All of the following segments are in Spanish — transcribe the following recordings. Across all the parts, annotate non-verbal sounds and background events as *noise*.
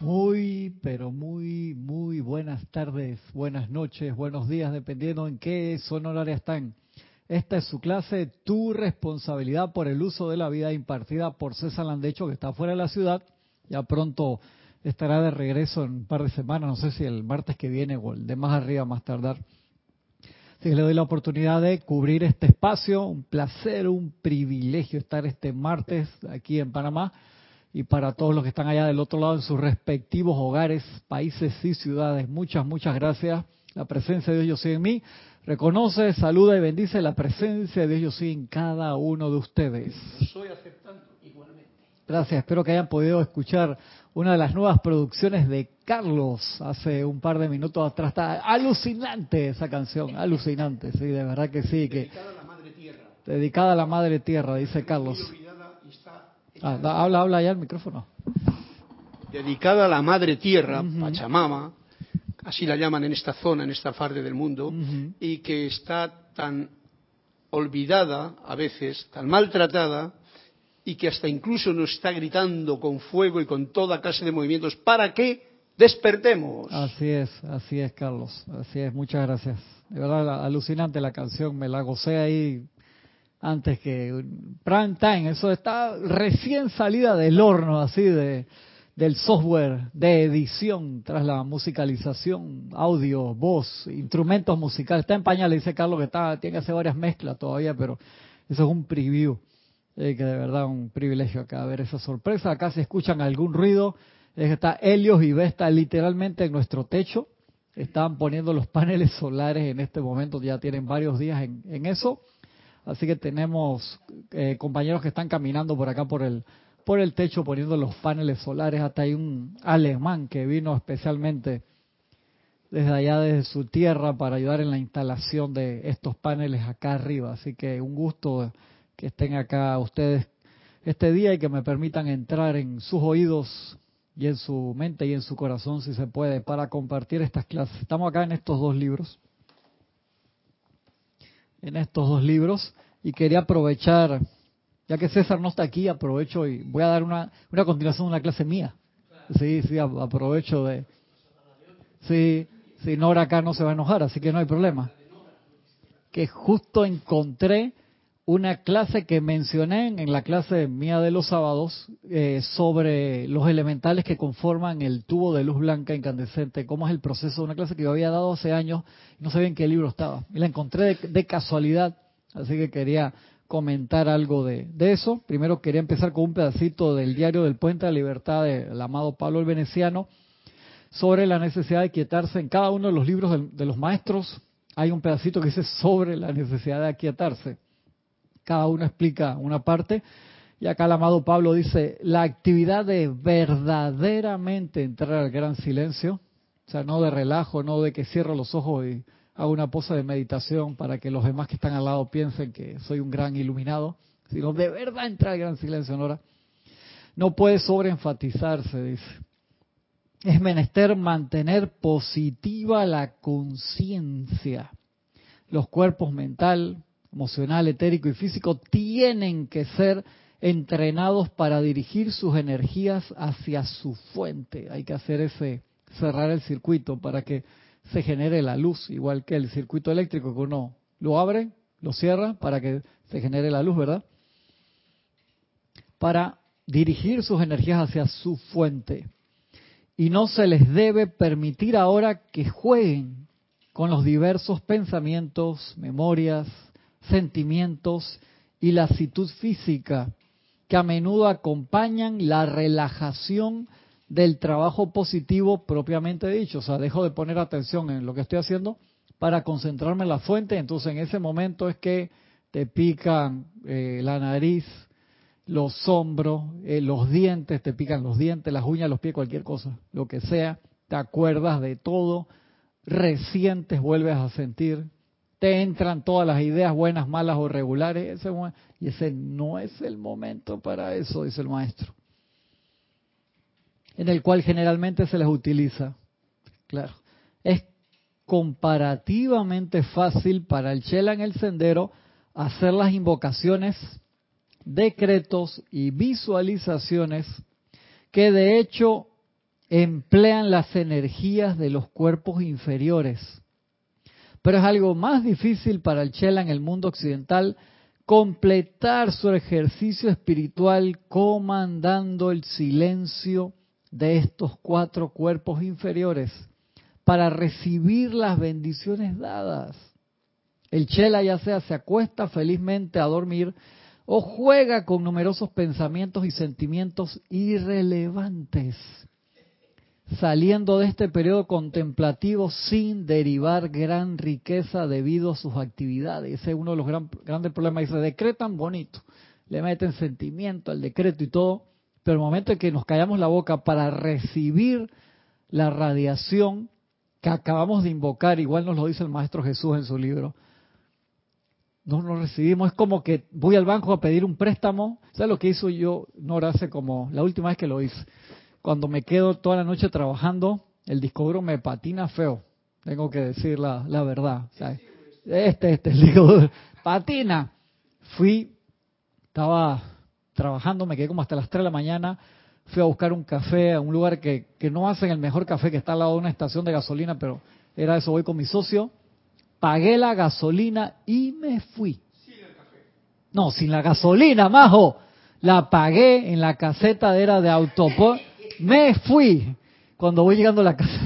Muy, pero muy, muy buenas tardes, buenas noches, buenos días, dependiendo en qué zona horaria están. Esta es su clase, tu responsabilidad por el uso de la vida impartida por César Landecho, que está fuera de la ciudad. Ya pronto estará de regreso en un par de semanas, no sé si el martes que viene o el de más arriba, más tardar. Así que le doy la oportunidad de cubrir este espacio. Un placer, un privilegio estar este martes aquí en Panamá y para todos los que están allá del otro lado en sus respectivos hogares, países y ciudades. Muchas, muchas gracias. La presencia de Dios yo soy en mí. Reconoce, saluda y bendice la presencia de Dios yo soy en cada uno de ustedes. Soy aceptando igualmente. Gracias, espero que hayan podido escuchar una de las nuevas producciones de Carlos hace un par de minutos atrás. Está alucinante esa canción, alucinante, sí, de verdad que sí. Que, Dedicada a la Madre Tierra. dedicada a la Madre Tierra, dice Carlos. Muy olvidada y está Ah, habla, habla ya el micrófono. dedicada a la Madre Tierra. Pachamama, así la llaman en esta zona, en esta parte del mundo, y que está tan olvidada a veces, tan maltratada, y que hasta incluso nos está gritando con fuego y con toda clase de movimientos para que despertemos. Así es, así es, Carlos. Así es, muchas gracias. De verdad, alucinante la canción, me la gocé ahí antes que prime time. Eso está recién salida del horno, así de del software de edición tras la musicalización, audio, voz, instrumentos musicales. Está en pañales, dice Carlos que está, tiene que hacer varias mezclas todavía, pero eso es un preview. Eh, que de verdad un privilegio acá ver esa sorpresa. Acá si escuchan algún ruido, es que está Helios y Vesta literalmente en nuestro techo. Estaban poniendo los paneles solares en este momento, ya tienen varios días en, en eso. Así que tenemos eh, compañeros que están caminando por acá por el por el techo poniendo los paneles solares. Hasta hay un alemán que vino especialmente desde allá, desde su tierra, para ayudar en la instalación de estos paneles acá arriba. Así que un gusto que estén acá ustedes este día y que me permitan entrar en sus oídos y en su mente y en su corazón, si se puede, para compartir estas clases. Estamos acá en estos dos libros, en estos dos libros, y quería aprovechar, ya que César no está aquí, aprovecho y voy a dar una, una continuación de una clase mía. Sí, sí, aprovecho de... Sí, sí, Nora acá no se va a enojar, así que no hay problema. Que justo encontré una clase que mencioné en la clase mía de los sábados eh, sobre los elementales que conforman el tubo de luz blanca incandescente, cómo es el proceso, una clase que yo había dado hace años y no sabía en qué libro estaba. Y la encontré de, de casualidad, así que quería comentar algo de, de eso. Primero quería empezar con un pedacito del diario del Puente de la Libertad del amado Pablo el Veneciano sobre la necesidad de quietarse. En cada uno de los libros del- de los maestros hay un pedacito que dice sobre la necesidad de aquietarse cada uno explica una parte. Y acá el amado Pablo dice, la actividad de verdaderamente entrar al gran silencio, o sea, no de relajo, no de que cierro los ojos y hago una pose de meditación para que los demás que están al lado piensen que soy un gran iluminado, sino de verdad entrar al gran silencio, Nora. No puede sobreenfatizarse, dice. Es menester mantener positiva la conciencia. Los cuerpos mental, emocional, etérico y físico tienen que ser entrenados para dirigir sus energías hacia su fuente. Hay que hacer ese cerrar el circuito para que se genere la luz, igual que el circuito eléctrico que uno lo abre, lo cierra para que se genere la luz, ¿verdad? Para dirigir sus energías hacia su fuente. Y no se les debe permitir ahora que jueguen con los diversos pensamientos, memorias, sentimientos y la actitud física que a menudo acompañan la relajación del trabajo positivo propiamente dicho. O sea, dejo de poner atención en lo que estoy haciendo para concentrarme en la fuente. Entonces, en ese momento es que te pican eh, la nariz, los hombros, eh, los dientes, te pican los dientes, las uñas, los pies, cualquier cosa, lo que sea. Te acuerdas de todo, recientes vuelves a sentir, te entran todas las ideas buenas, malas o regulares, ese y ese no es el momento para eso, dice el maestro, en el cual generalmente se les utiliza. Claro, es comparativamente fácil para el Chela en el sendero hacer las invocaciones, decretos y visualizaciones que de hecho emplean las energías de los cuerpos inferiores. Pero es algo más difícil para el Chela en el mundo occidental completar su ejercicio espiritual comandando el silencio de estos cuatro cuerpos inferiores para recibir las bendiciones dadas. El Chela ya sea se acuesta felizmente a dormir o juega con numerosos pensamientos y sentimientos irrelevantes, saliendo de este periodo contemplativo sin derivar gran riqueza debido a sus actividades. Ese es uno de los grandes problemas. Dice, decretan bonito, le meten sentimiento al decreto y todo, pero el momento en que nos callamos la boca para recibir la radiación que acabamos de invocar, igual nos lo dice el Maestro Jesús en su libro, no lo recibimos. Es como que voy al banco a pedir un préstamo. ¿Sabes lo que hizo yo? No, hace como la última vez que lo hice. Cuando me quedo toda la noche trabajando, el disco duro me patina feo. Tengo que decir la, verdad. Este, este, el disco duro patina. Fui, estaba trabajando, me quedé como hasta las 3 de la mañana. Fui a buscar un café a un lugar que, que no hacen el mejor café, que está al lado de una estación de gasolina, pero era eso. Voy con mi socio pagué la gasolina y me fui. No, sin la gasolina, majo. La pagué en la caseta de era de autopor. Me fui. Cuando voy llegando a la casa.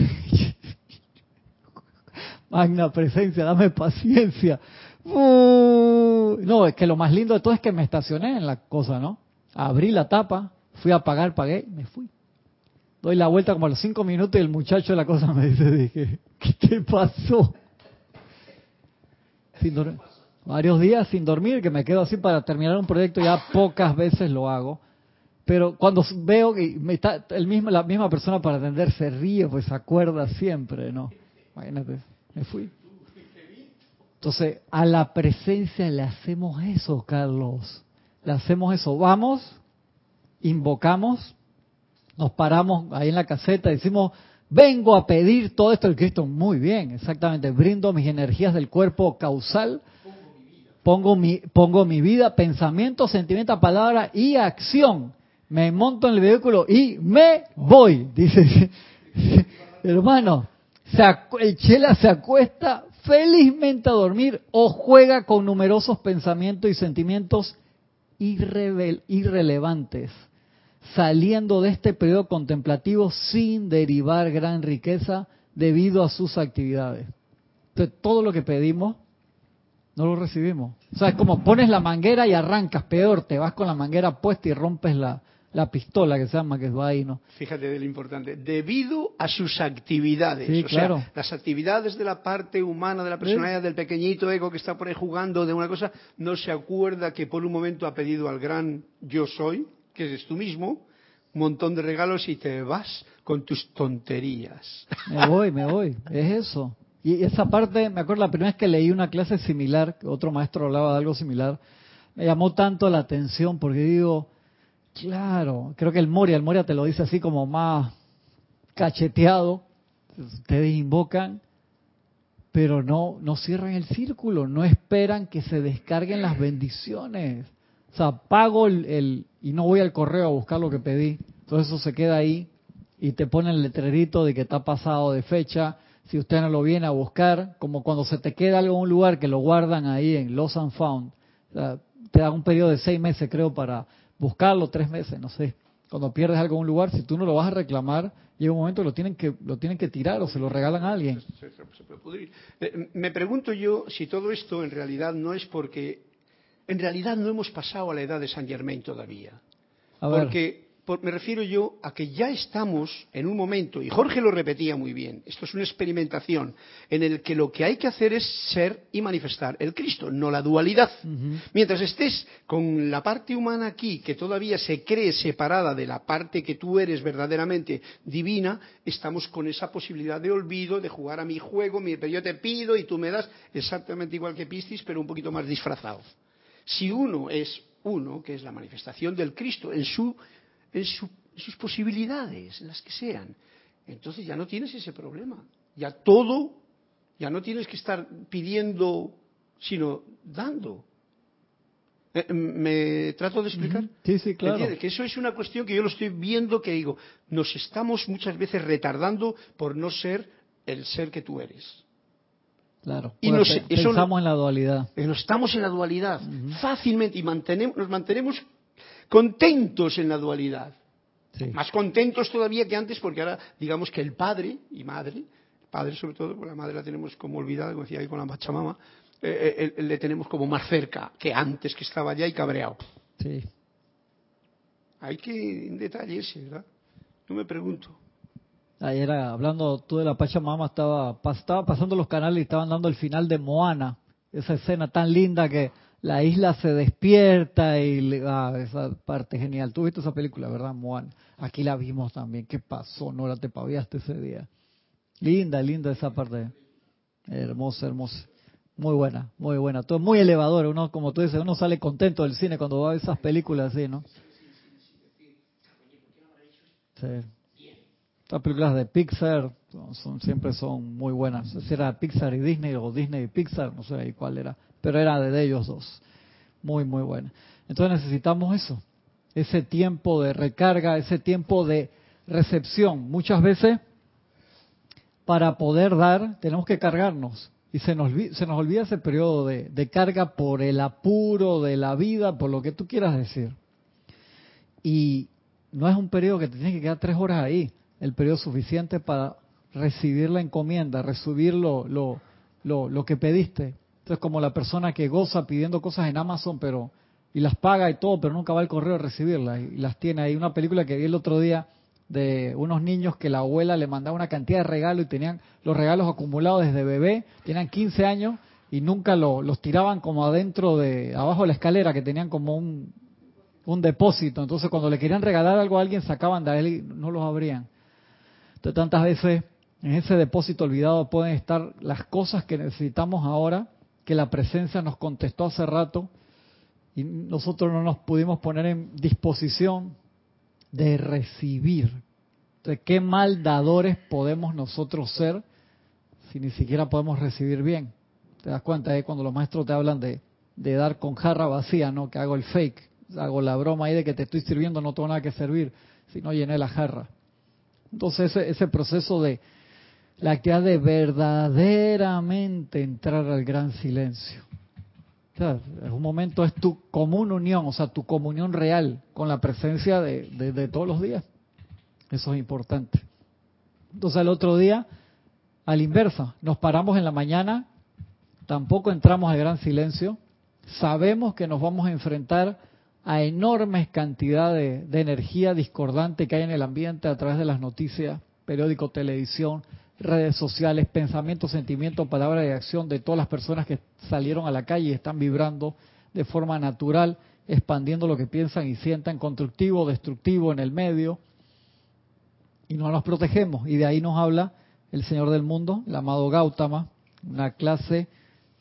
Magna presencia, dame paciencia. No, es que lo más lindo de todo es que me estacioné en la cosa, ¿no? Abrí la tapa, fui a pagar, pagué, me fui. Doy la vuelta como a los cinco minutos y el muchacho de la cosa me dice, dije, ¿qué te pasó? varios días sin dormir, que me quedo así para terminar un proyecto, ya pocas veces lo hago. Pero cuando veo que está el mismo, la misma persona para atender se ríe, pues se acuerda siempre, ¿no? Imagínate, me fui. Entonces, a la presencia le hacemos eso, Carlos. Le hacemos eso. Vamos, invocamos, nos paramos ahí en la caseta, decimos, vengo a pedir todo esto del Cristo. Muy bien, exactamente. Brindo mis energías del cuerpo causal. Pongo mi, pongo mi vida, pensamiento, sentimiento, palabra y acción. Me monto en el vehículo y me voy. Dice, *laughs* hermano, el chela se acuesta felizmente a dormir o juega con numerosos pensamientos y sentimientos irrelevantes saliendo de este periodo contemplativo sin derivar gran riqueza debido a sus actividades. Entonces, todo lo que pedimos, no lo recibimos. O sea, es como pones la manguera y arrancas, peor, te vas con la manguera puesta y rompes la, pistola que se llama, que va ahí, ¿no? Fíjate de lo importante, debido a sus actividades. Sí, claro. las actividades de la parte humana, de la personalidad, del pequeñito ego que está por ahí jugando de una cosa, no se acuerda que por un momento ha pedido al gran yo soy, que eres tú mismo, un montón de regalos y te vas con tus tonterías. Me voy, me voy, es eso. Y esa parte, me acuerdo la primera vez que leí una clase similar, otro maestro hablaba de algo similar, me llamó tanto la atención porque digo, claro, creo que el Moria, el Moria te lo dice así como más cacheteado, ustedes invocan, pero no, no cierran el círculo, no esperan que se descarguen las bendiciones. O sea, pago el, y no voy al correo a buscar lo que pedí. Todo eso se queda ahí y te pone el letrerito de que está pasado de fecha. Si usted no lo viene a buscar, como cuando se te queda algo en un lugar que lo guardan ahí en Lost and Found, te da un periodo de seis meses, creo, para buscarlo, tres meses, no sé. Cuando pierdes algo en un lugar, si tú no lo vas a reclamar, llega un momento que lo tienen que lo tienen que tirar o se lo regalan a alguien. Eh, me pregunto yo si todo esto en realidad no es porque en realidad no hemos pasado a la edad de San Germain todavía. Porque me refiero yo a que ya estamos en un momento, y Jorge lo repetía muy bien, esto es una experimentación, en el que lo que hay que hacer es ser y manifestar el Cristo, no la dualidad. Mientras estés con la parte humana aquí, que todavía se cree separada de la parte que tú eres verdaderamente divina, estamos con esa posibilidad de olvido, de jugar a mi juego, pero yo te pido y tú me das exactamente igual que Piscis, pero un poquito más disfrazado. Si uno es uno, que es la manifestación del Cristo en, su, en, sus posibilidades, en las que sean, entonces ya no tienes ese problema. Ya todo, ya no tienes que estar pidiendo, sino dando. Eh, ¿Me trato de explicar? Sí, sí, claro. ¿Entiendes? Que eso es una cuestión que yo lo estoy viendo que digo, nos estamos muchas veces retardando por no ser el ser que tú eres. Claro. Y nos- pe- eso- pensamos en la dualidad. Pero estamos en la dualidad fácilmente y mantenemos, nos mantenemos contentos en la dualidad. Sí. Más contentos todavía que antes porque ahora digamos que el padre y madre, padre sobre todo, porque la madre la tenemos como olvidada, como decía ahí con la Pachamama, eh, eh, eh, le tenemos como más cerca que antes que estaba allá y cabreado. Sí. Hay que en detalle ese, ¿verdad? No me pregunto. Ayer hablando tú de la Pachamama, estaba, estaba pasando los canales y estaban dando el final de Moana. Esa escena tan linda que la isla se despierta y le- ah, esa parte genial. Tú viste esa película, ¿verdad, Moana? Aquí la vimos también. ¿Qué pasó? No la te paviaste ese día. Linda, linda esa parte. Hermosa, hermosa. Muy buena, muy buena. Todo muy elevador. Uno, como tú dices, uno sale contento del cine cuando va a esas películas así, ¿no? Sí. Estas películas de Pixar son, siempre son muy buenas. Si era Pixar y Disney o Disney y Pixar, no sé cuál era, pero era de ellos dos. Muy, muy buena. Entonces necesitamos eso, ese tiempo de recarga, ese tiempo de recepción. Muchas veces, para poder dar, tenemos que cargarnos. Y se nos, se nos olvida ese periodo de, de carga por el apuro de la vida, por lo que tú quieras decir. Y no es un periodo que te tienes que quedar tres horas ahí, el periodo suficiente para recibir la encomienda, recibir lo, lo, lo, lo que pediste. Entonces, como la persona que goza pidiendo cosas en Amazon, pero y las paga y todo, pero nunca va al correo a recibirlas y las tiene ahí. Una película que vi el otro día de unos niños que la abuela le mandaba una cantidad de regalos y tenían los regalos acumulados desde bebé, tenían 15 años y nunca lo- los tiraban como adentro de, abajo de la escalera, que tenían como un, un depósito. Entonces, cuando le querían regalar algo a alguien, sacaban de él y no los abrían. Entonces, tantas veces en ese depósito olvidado pueden estar las cosas que necesitamos ahora, que la presencia nos contestó hace rato y nosotros no nos pudimos poner en disposición de recibir. Entonces, ¿qué mal dadores podemos nosotros ser si ni siquiera podemos recibir bien? Te das cuenta de cuando los maestros te hablan de, de dar con jarra vacía, ¿no? Que hago el fake, hago la broma ahí de que te estoy sirviendo, no tengo nada que servir, si no llené la jarra. Entonces ese, ese proceso de la actividad de verdaderamente entrar al gran silencio. O es un momento, es tu común unión, o sea, tu comunión real con la presencia de, de- de todos los días. Eso es importante. Entonces el otro día, a la inversa, nos paramos en la mañana, tampoco entramos al gran silencio, sabemos que nos vamos a enfrentar a enormes cantidades de energía discordante que hay en el ambiente a través de las noticias, periódico, televisión, redes sociales, pensamientos, sentimientos, palabras y acción de todas las personas que salieron a la calle y están vibrando de forma natural, expandiendo lo que piensan y sientan, constructivo, destructivo en el medio, y no nos protegemos. Y de ahí nos habla el Señor del Mundo, el amado Gautama, una clase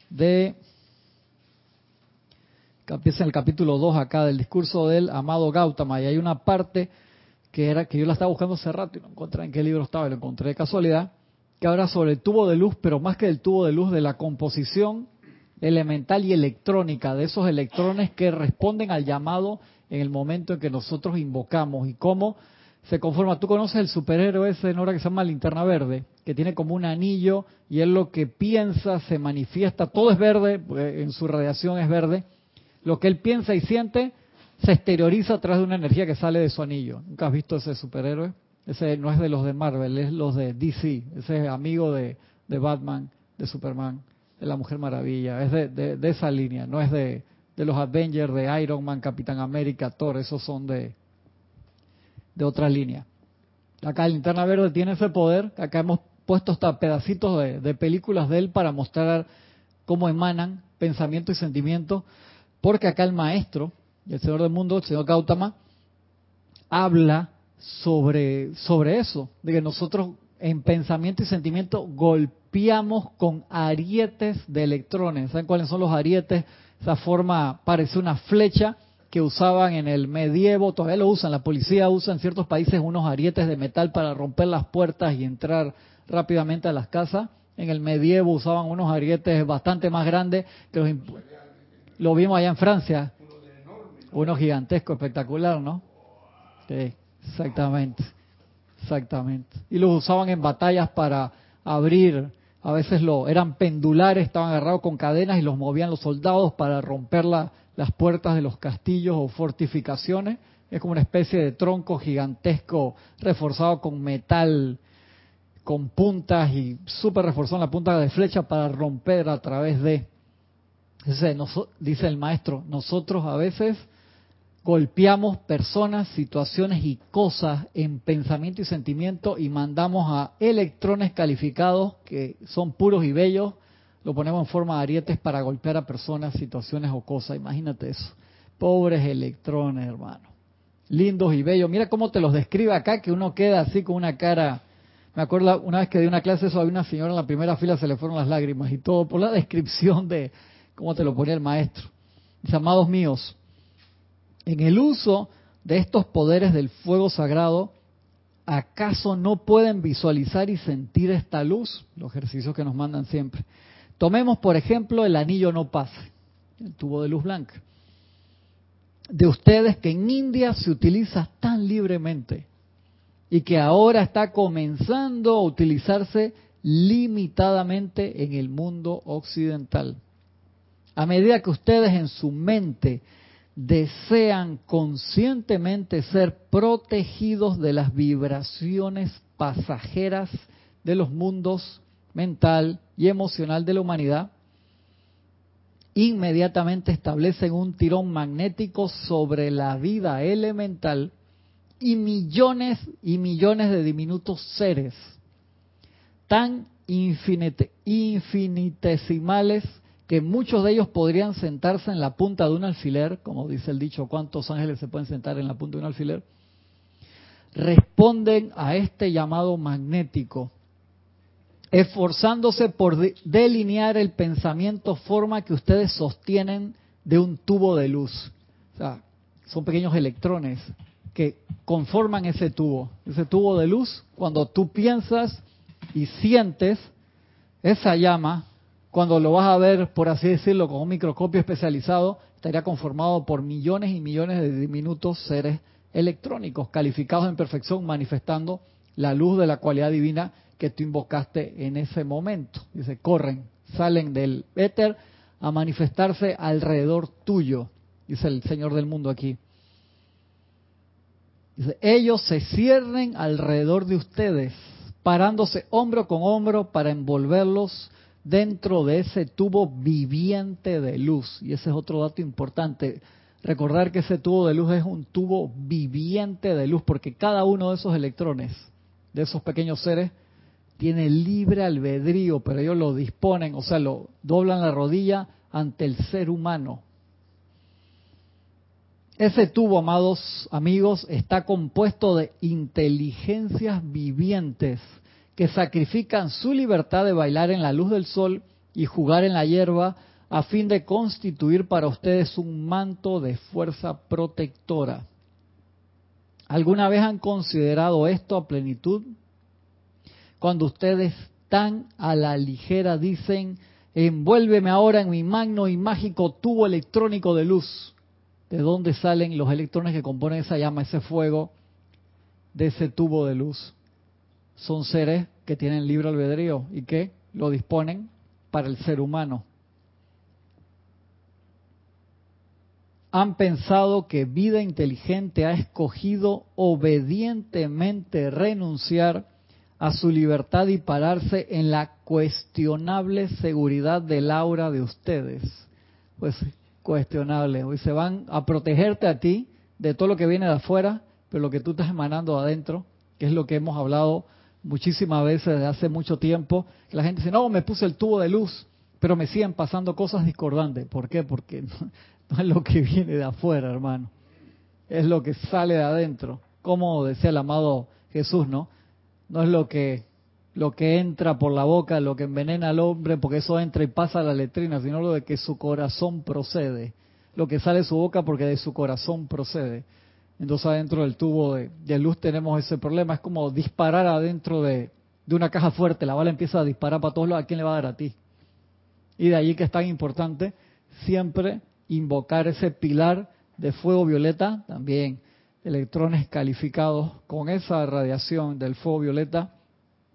de que empieza en el capítulo 2 acá del discurso del amado Gautama. Y hay una parte que era que yo la estaba buscando hace rato y no encontré en qué libro estaba, y lo encontré de casualidad, que habla sobre el tubo de luz, pero más que el tubo de luz de la composición elemental y electrónica de esos electrones que responden al llamado en el momento en que nosotros invocamos y cómo se conforma. Tú conoces el superhéroe ese, Nora, que se llama Linterna Verde, que tiene como un anillo y él lo que piensa se manifiesta, todo es verde, en su radiación es verde, lo que él piensa y siente se exterioriza a través de una energía que sale de su anillo. ¿Nunca has visto ese superhéroe? Ese no es de los de Marvel, es los de DC, ese es amigo de, de Batman, de Superman, de la Mujer Maravilla, es de, de- esa línea, no es de, de los Avengers, de Iron Man, Capitán América, Thor, esos son de, de otra línea. Acá el Linterna Verde tiene ese poder, acá hemos puesto hasta pedacitos de, de películas de él para mostrar cómo emanan pensamientos y sentimientos, porque acá el maestro, el Señor del Mundo, el Señor Gautama, habla sobre, sobre eso, de que nosotros en pensamiento y sentimiento golpeamos con arietes de electrones. ¿Saben cuáles son los arietes? Esa forma parece una flecha que usaban en el medievo, todavía lo usan, la policía usa en ciertos países unos arietes de metal para romper las puertas y entrar rápidamente a las casas. En el medievo usaban unos arietes bastante más grandes que los lo vimos allá en Francia. Uno gigantesco, espectacular, ¿no? Sí, exactamente. Exactamente. Y los usaban en batallas para abrir, a veces lo eran pendulares, estaban agarrados con cadenas y los movían los soldados para romper las puertas de los castillos o fortificaciones. Es como una especie de tronco gigantesco reforzado con metal, con puntas y súper reforzado en la punta de flecha para romper a través de. dice el maestro, nosotros a veces golpeamos personas, situaciones y cosas en pensamiento y sentimiento y mandamos a electrones calificados que son puros y bellos, lo ponemos en forma de arietes para golpear a personas, situaciones o cosas. Imagínate eso. Pobres electrones, hermano. Lindos y bellos. Mira cómo te los describe acá, que uno queda así con una cara. Me acuerdo una vez que di una clase eso, había una señora en la primera fila, se le fueron las lágrimas y todo por la descripción de cómo te lo ponía el maestro. Mis amados míos, en el uso de estos poderes del fuego sagrado, ¿acaso no pueden visualizar y sentir esta luz? Los ejercicios que nos mandan siempre. Tomemos, por ejemplo, el anillo no pase, el tubo de luz blanca. De ustedes que en India se utiliza tan libremente y que ahora está comenzando a utilizarse limitadamente en el mundo occidental. A medida que ustedes en su mente desean conscientemente ser protegidos de las vibraciones pasajeras de los mundos mental y emocional de la humanidad, inmediatamente establecen un tirón magnético sobre la vida elemental y millones y millones de diminutos seres tan infinitesimales que muchos de ellos podrían sentarse en la punta de un alfiler, como dice el dicho, ¿cuántos ángeles se pueden sentar en la punta de un alfiler? Responden a este llamado magnético, esforzándose por delinear el pensamiento forma que ustedes sostienen de un tubo de luz. O sea, son pequeños electrones que conforman ese tubo. Ese tubo de luz, cuando tú piensas y sientes esa llama, cuando lo vas a ver, por así decirlo, con un microscopio especializado, estaría conformado por millones y millones de diminutos seres electrónicos calificados en perfección, manifestando la luz de la cualidad divina que tú invocaste en ese momento. Dice, corren, salen del éter a manifestarse alrededor tuyo, dice el Señor del mundo aquí. Dice, ellos se cierren alrededor de ustedes, parándose hombro con hombro para envolverlos dentro de ese tubo viviente de luz. Y ese es otro dato importante. Recordar que ese tubo de luz es un tubo viviente de luz, porque cada uno de esos electrones, de esos pequeños seres, tiene libre albedrío, pero ellos lo disponen, o sea, lo doblan la rodilla ante el ser humano. Ese tubo, amados amigos, está compuesto de inteligencias vivientes que sacrifican su libertad de bailar en la luz del sol y jugar en la hierba a fin de constituir para ustedes un manto de fuerza protectora. ¿Alguna vez han considerado esto a plenitud? Cuando ustedes tan a la ligera dicen, envuélveme ahora en mi magno y mágico tubo electrónico de luz. ¿De dónde salen los electrones que componen esa llama, ese fuego? De ese tubo de luz son seres que tienen libre albedrío y que lo disponen para el ser humano. Han pensado que vida inteligente ha escogido obedientemente renunciar a su libertad y pararse en la cuestionable seguridad del aura de ustedes. Pues cuestionable. Hoy se van a protegerte a ti de todo lo que viene de afuera, pero lo que tú estás emanando adentro, que es lo que hemos hablado muchísimas veces desde hace mucho tiempo, la gente dice, no, me puse el tubo de luz, pero me siguen pasando cosas discordantes. ¿Por qué? Porque *laughs* no, es lo que viene de afuera, hermano. Es lo que sale de adentro. Como decía el amado Jesús, ¿no? No es lo que lo que entra por la boca, lo que envenena al hombre, porque eso entra y pasa a la letrina, sino lo de que su corazón procede. Lo que sale de su boca porque de su corazón procede. Entonces adentro del tubo de, luz tenemos ese problema. Es como disparar adentro de, una caja fuerte. La bala empieza a disparar para todos lados. ¿A quién le va a dar a ti? Y de allí que es tan importante siempre invocar ese pilar de fuego violeta, también electrones calificados con esa radiación del fuego violeta,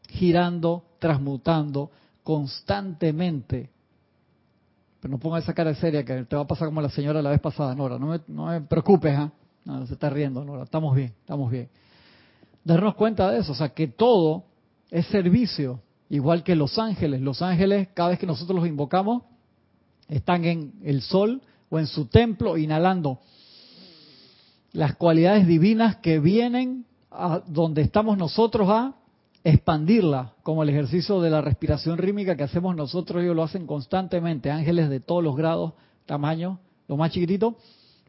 girando, transmutando constantemente. Pero no ponga esa cara seria que te va a pasar como la señora la vez pasada, Nora. No me, no me preocupes, ¿ah? No, se está riendo, Nora. Estamos bien, estamos bien. Darnos cuenta de eso, o sea, que todo es servicio, igual que los ángeles. Los ángeles, cada vez que nosotros los invocamos, están en el sol o en su templo inhalando las cualidades divinas que vienen a donde estamos nosotros a expandirla, como el ejercicio de la respiración rítmica que hacemos nosotros, ellos lo hacen constantemente, ángeles de todos los grados, tamaño, lo más chiquitito,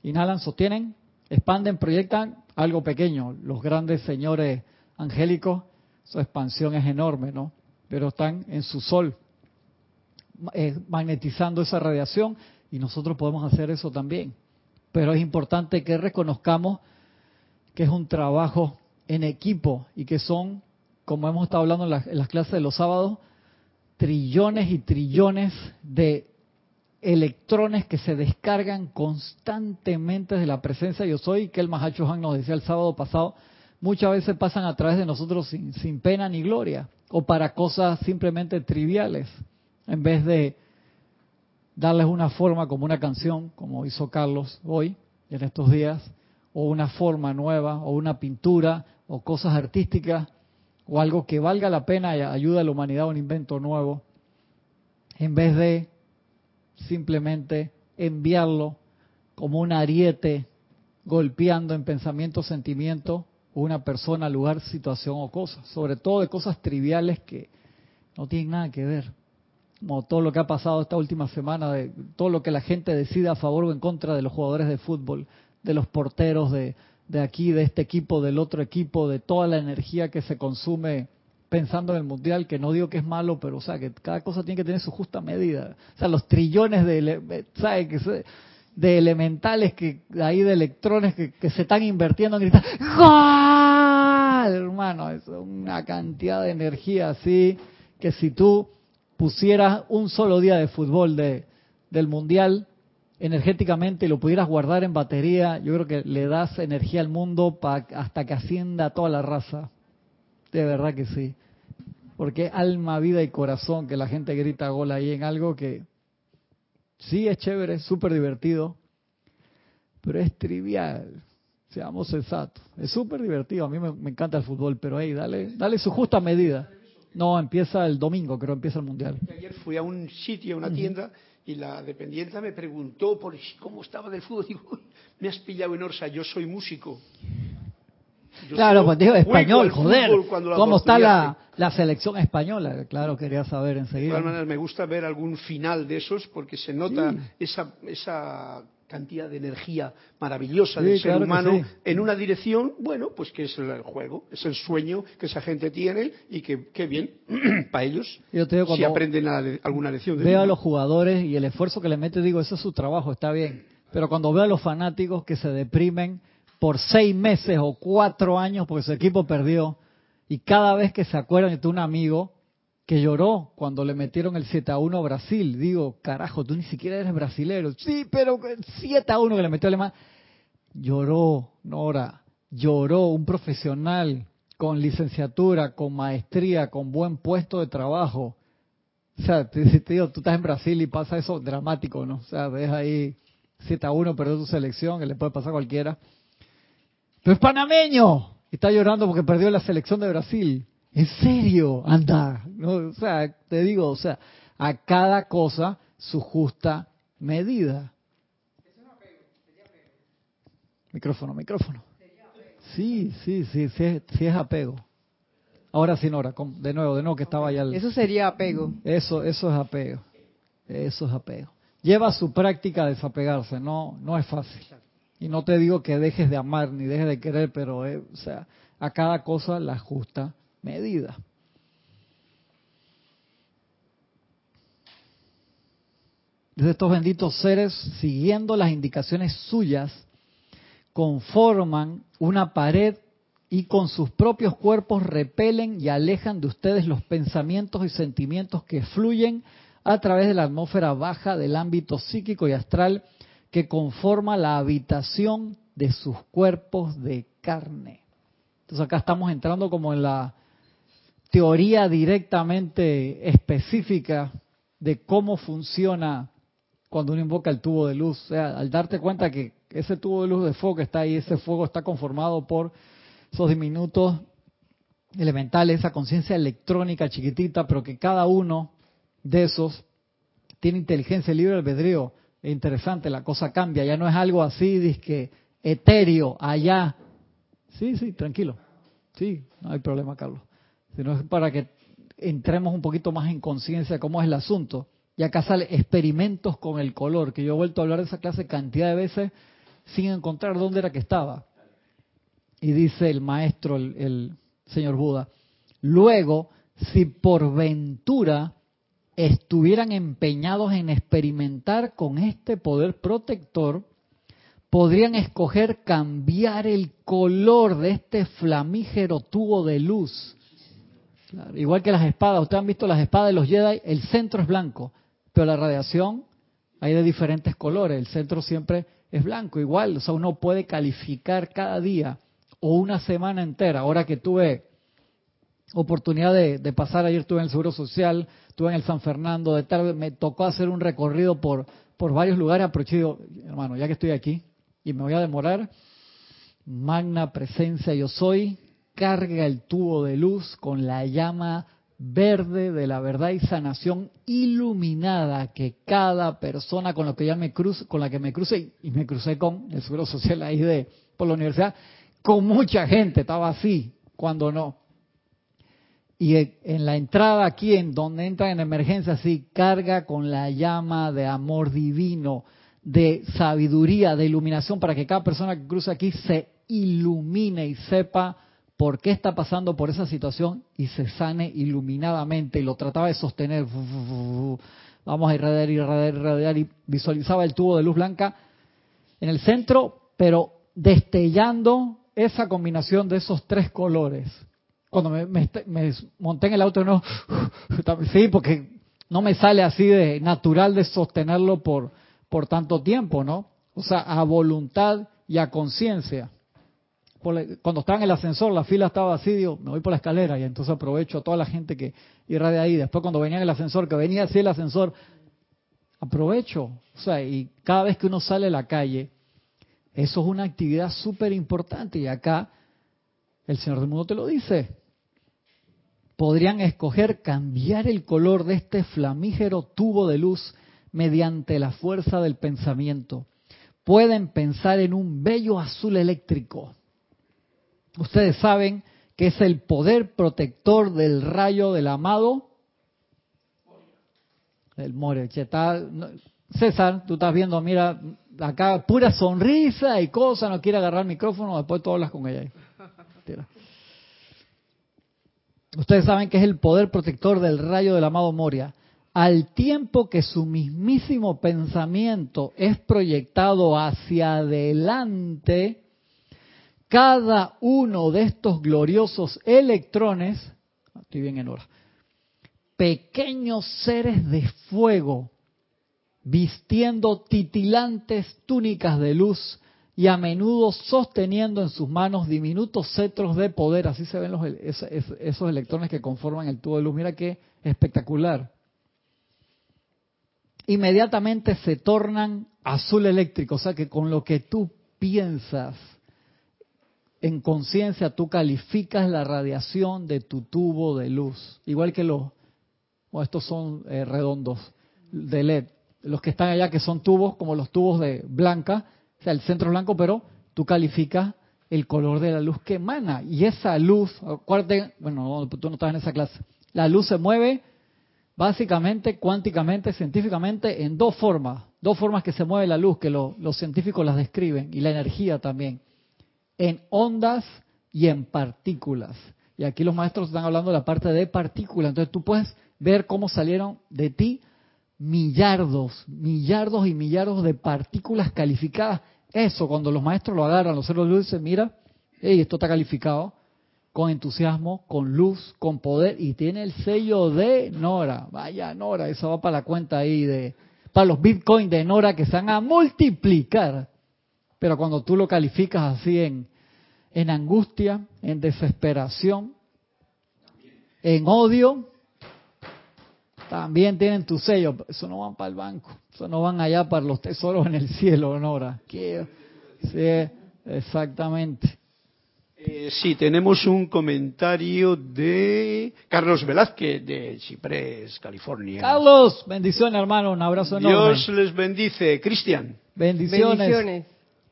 inhalan, sostienen, expanden, proyectan algo pequeño. Los grandes señores angélicos, su expansión es enorme, ¿no? Pero están en su sol, eh, magnetizando esa radiación y nosotros podemos hacer eso también pero es importante que reconozcamos que es un trabajo en equipo y que son, como hemos estado hablando en las, clases de los sábados, trillones y trillones de electrones que se descargan constantemente de la presencia yo soy, que el Mahacho Han nos decía el sábado pasado, muchas veces pasan a través de nosotros sin, sin pena ni gloria, o para cosas simplemente triviales, en vez de darles una forma como una canción, como hizo Carlos hoy, en estos días, o una forma nueva, o una pintura, o cosas artísticas, o algo que valga la pena y ayude a la humanidad un invento nuevo, en vez de simplemente enviarlo como un ariete golpeando en pensamiento, sentimiento, una persona, lugar, situación o cosas, sobre todo de cosas triviales que no tienen nada que ver. Como todo lo que ha pasado esta última semana, de todo lo que la gente decide a favor o en contra de los jugadores de fútbol, de los porteros de aquí, de este equipo, del otro equipo, de toda la energía que se consume pensando en el mundial, que no digo que es malo, pero o sea, que cada cosa tiene que tener su justa medida. O sea, los trillones de, ¿sabe? Que de elementales que ahí de electrones que, se están invirtiendo en gritar ¡Gol! hermano es una cantidad de energía así que si tú pusieras un solo día de fútbol de, del mundial energéticamente y lo pudieras guardar en batería, yo creo que le das energía al mundo hasta que ascienda toda la raza. De verdad que sí. Porque alma, vida y corazón que la gente grita gol ahí en algo que sí es chévere, es súper divertido, pero es trivial. Seamos sensatos. Es súper divertido. A mí me, me, encanta el fútbol, pero hey, dale, dale su justa medida. No, empieza el domingo, creo empieza el Mundial. Ayer fui a un sitio, a una tienda, y la dependiente me preguntó por cómo estaba del fútbol. Digo, me has pillado en Orsa, yo soy músico. Claro, pues digo español, joder. ¿Cómo está la, la, selección española? Claro, quería saber enseguida. De todas maneras, me gusta ver algún final de esos porque se nota esa, esa cantidad de energía maravillosa del ser humano en una dirección, bueno, pues que es el juego, es el sueño que esa gente tiene y que qué bien *clears throat* para ellos si aprenden alguna lección. veo a los jugadores y el esfuerzo que le mete, digo, eso es su trabajo, está bien. Pero cuando veo a los fanáticos que se deprimen por seis meses o cuatro años porque su equipo perdió y cada vez que se acuerdan de un amigo que lloró cuando le metieron el 7 a 1 a Brasil. Digo, carajo, tú ni siquiera eres brasilero. Sí, pero el 7 a 1 que le metió Alemán. Lloró, Nora, lloró un profesional con licenciatura, con maestría, con buen puesto de trabajo. O sea, te, digo, tú estás en Brasil y pasa eso dramático, ¿no? O sea, ves ahí 7 a 1, perdió tu selección, que le puede pasar a cualquiera. Pero es panameño. Está llorando porque perdió la selección de Brasil. ¿En serio? Anda. ¿no? O sea, te digo, o sea, a cada cosa su justa medida. Micrófono, micrófono. Sí, sí, sí, sí, sí es apego. Ahora sí, Nora, de nuevo, de nuevo que estaba ya. Eso sería apego. Eso, eso es apego. Eso es apego. Lleva su práctica a desapegarse, no, no es fácil. Y no te digo que dejes de amar ni dejes de querer, pero, eh, o sea, a cada cosa la justa medida. Estos benditos seres, siguiendo las indicaciones suyas, conforman una pared y con sus propios cuerpos repelen y alejan de ustedes los pensamientos y sentimientos que fluyen a través de la atmósfera baja del ámbito psíquico y astral que conforma la habitación de sus cuerpos de carne. Entonces acá estamos entrando como en la teoría directamente específica de cómo funciona cuando uno invoca el tubo de luz. O sea, al darte cuenta que ese tubo de luz de fuego que está ahí, ese fuego está conformado por esos diminutos elementales, esa conciencia electrónica chiquitita, pero que cada uno de esos tiene inteligencia libre albedrío. Es interesante, la cosa cambia, ya no es algo así, que etéreo, allá. Sí, sí, tranquilo. Sí, no hay problema, Carlos. Sino es para que entremos un poquito más en conciencia cómo es el asunto. Y acá sale experimentos con el color, que yo he vuelto a hablar de esa clase cantidad de veces sin encontrar dónde era que estaba. Y dice el maestro, el, señor Buda, luego, si por ventura estuvieran empeñados en experimentar con este poder protector, podrían escoger cambiar el color de este flamígero tubo de luz. igual que las espadas, ustedes han visto las espadas de los Jedi, el centro es blanco, pero la radiación hay de diferentes colores, el centro siempre es blanco, igual, o sea, uno puede calificar cada día o una semana entera. Ahora que tuve oportunidad de, pasar, ayer estuve en el Seguro Social, estuve en el San Fernando, de tarde me tocó hacer un recorrido por, por varios lugares, aproveché hermano, ya que estoy aquí y me voy a demorar, magna presencia yo soy, carga el tubo de luz con la llama verde de la verdad y sanación iluminada que cada persona con la que ya me cruce, con la que me cruce y me crucé con el seguro social ahí de por la universidad, con mucha gente, estaba así, cuando no. Y en la entrada aquí, en donde entra en emergencia, así, carga con la llama de amor divino, de sabiduría, de iluminación, para que cada persona que cruce aquí se ilumine y sepa por qué está pasando por esa situación y se sane iluminadamente. Y lo trataba de sostener. Vamos a irradiar, irradiar, irradiar. Y visualizaba el tubo de luz blanca en el centro, pero destellando esa combinación de esos tres colores. Cuando me, me monté en el auto, no. *laughs* Sí, porque no me sale así de natural de sostenerlo por, por tanto tiempo, ¿no? O sea, a voluntad y a conciencia cuando estaba en el ascensor, la fila estaba así, digo, me voy por la escalera y entonces aprovecho a toda la gente que irradia ahí. Después cuando venía en el ascensor, que venía así el ascensor, aprovecho. O sea, y cada vez que uno sale a la calle, eso es una actividad súper importante y acá el Señor del Mundo te lo dice. Podrían escoger cambiar el color de este flamígero tubo de luz mediante la fuerza del pensamiento. Pueden pensar en un bello azul eléctrico ustedes saben que es el poder protector del rayo del amado. El More. César, tú estás viendo, mira, acá pura sonrisa y cosa, no quiere agarrar el micrófono, después tú hablas con ella. Ustedes saben que es el poder protector del rayo del amado Moria. Al tiempo que su mismísimo pensamiento es proyectado hacia adelante, cada uno de estos gloriosos electrones, estoy bien en hora, pequeños seres de fuego, vistiendo titilantes túnicas de luz y a menudo sosteniendo en sus manos diminutos cetros de poder. Así se ven los, esos electrones que conforman el tubo de luz. Mira qué espectacular. Inmediatamente se tornan azul eléctrico, o sea que con lo que tú piensas, en conciencia tú calificas la radiación de tu tubo de luz, igual que los, estos son eh, redondos de LED, los que están allá que son tubos como los tubos de blanca, el centro blanco, pero tú calificas el color de la luz que emana y esa luz, acuérdate, bueno, tú no estás en esa clase, la luz se mueve básicamente, cuánticamente, científicamente, en dos formas, dos formas que se mueve la luz, que los científicos las describen, y la energía también en ondas y en partículas. Y aquí los maestros están hablando de la parte de partículas. Entonces tú puedes ver cómo salieron de ti millardos, millardos y millardos de partículas calificadas. Eso, cuando los maestros lo agarran, los ceros de luz, dicen, mira, esto está calificado con entusiasmo, con luz, con poder, y tiene el sello de Nora. Vaya, Nora, eso va para la cuenta ahí de para los bitcoins de Nora que se van a multiplicar. Pero cuando tú lo calificas así en, en angustia, en desesperación, en odio, también tienen tu sello. Eso no van para el banco, eso no van allá para los tesoros en el *laughs* cielo, Nora. Sí, exactamente. Eh, sí, tenemos un comentario de Carlos Velázquez de Ciprés, California. Carlos, bendiciones hermano, un abrazo enorme. Dios les bendice. Cristian. Bendiciones. Bendiciones.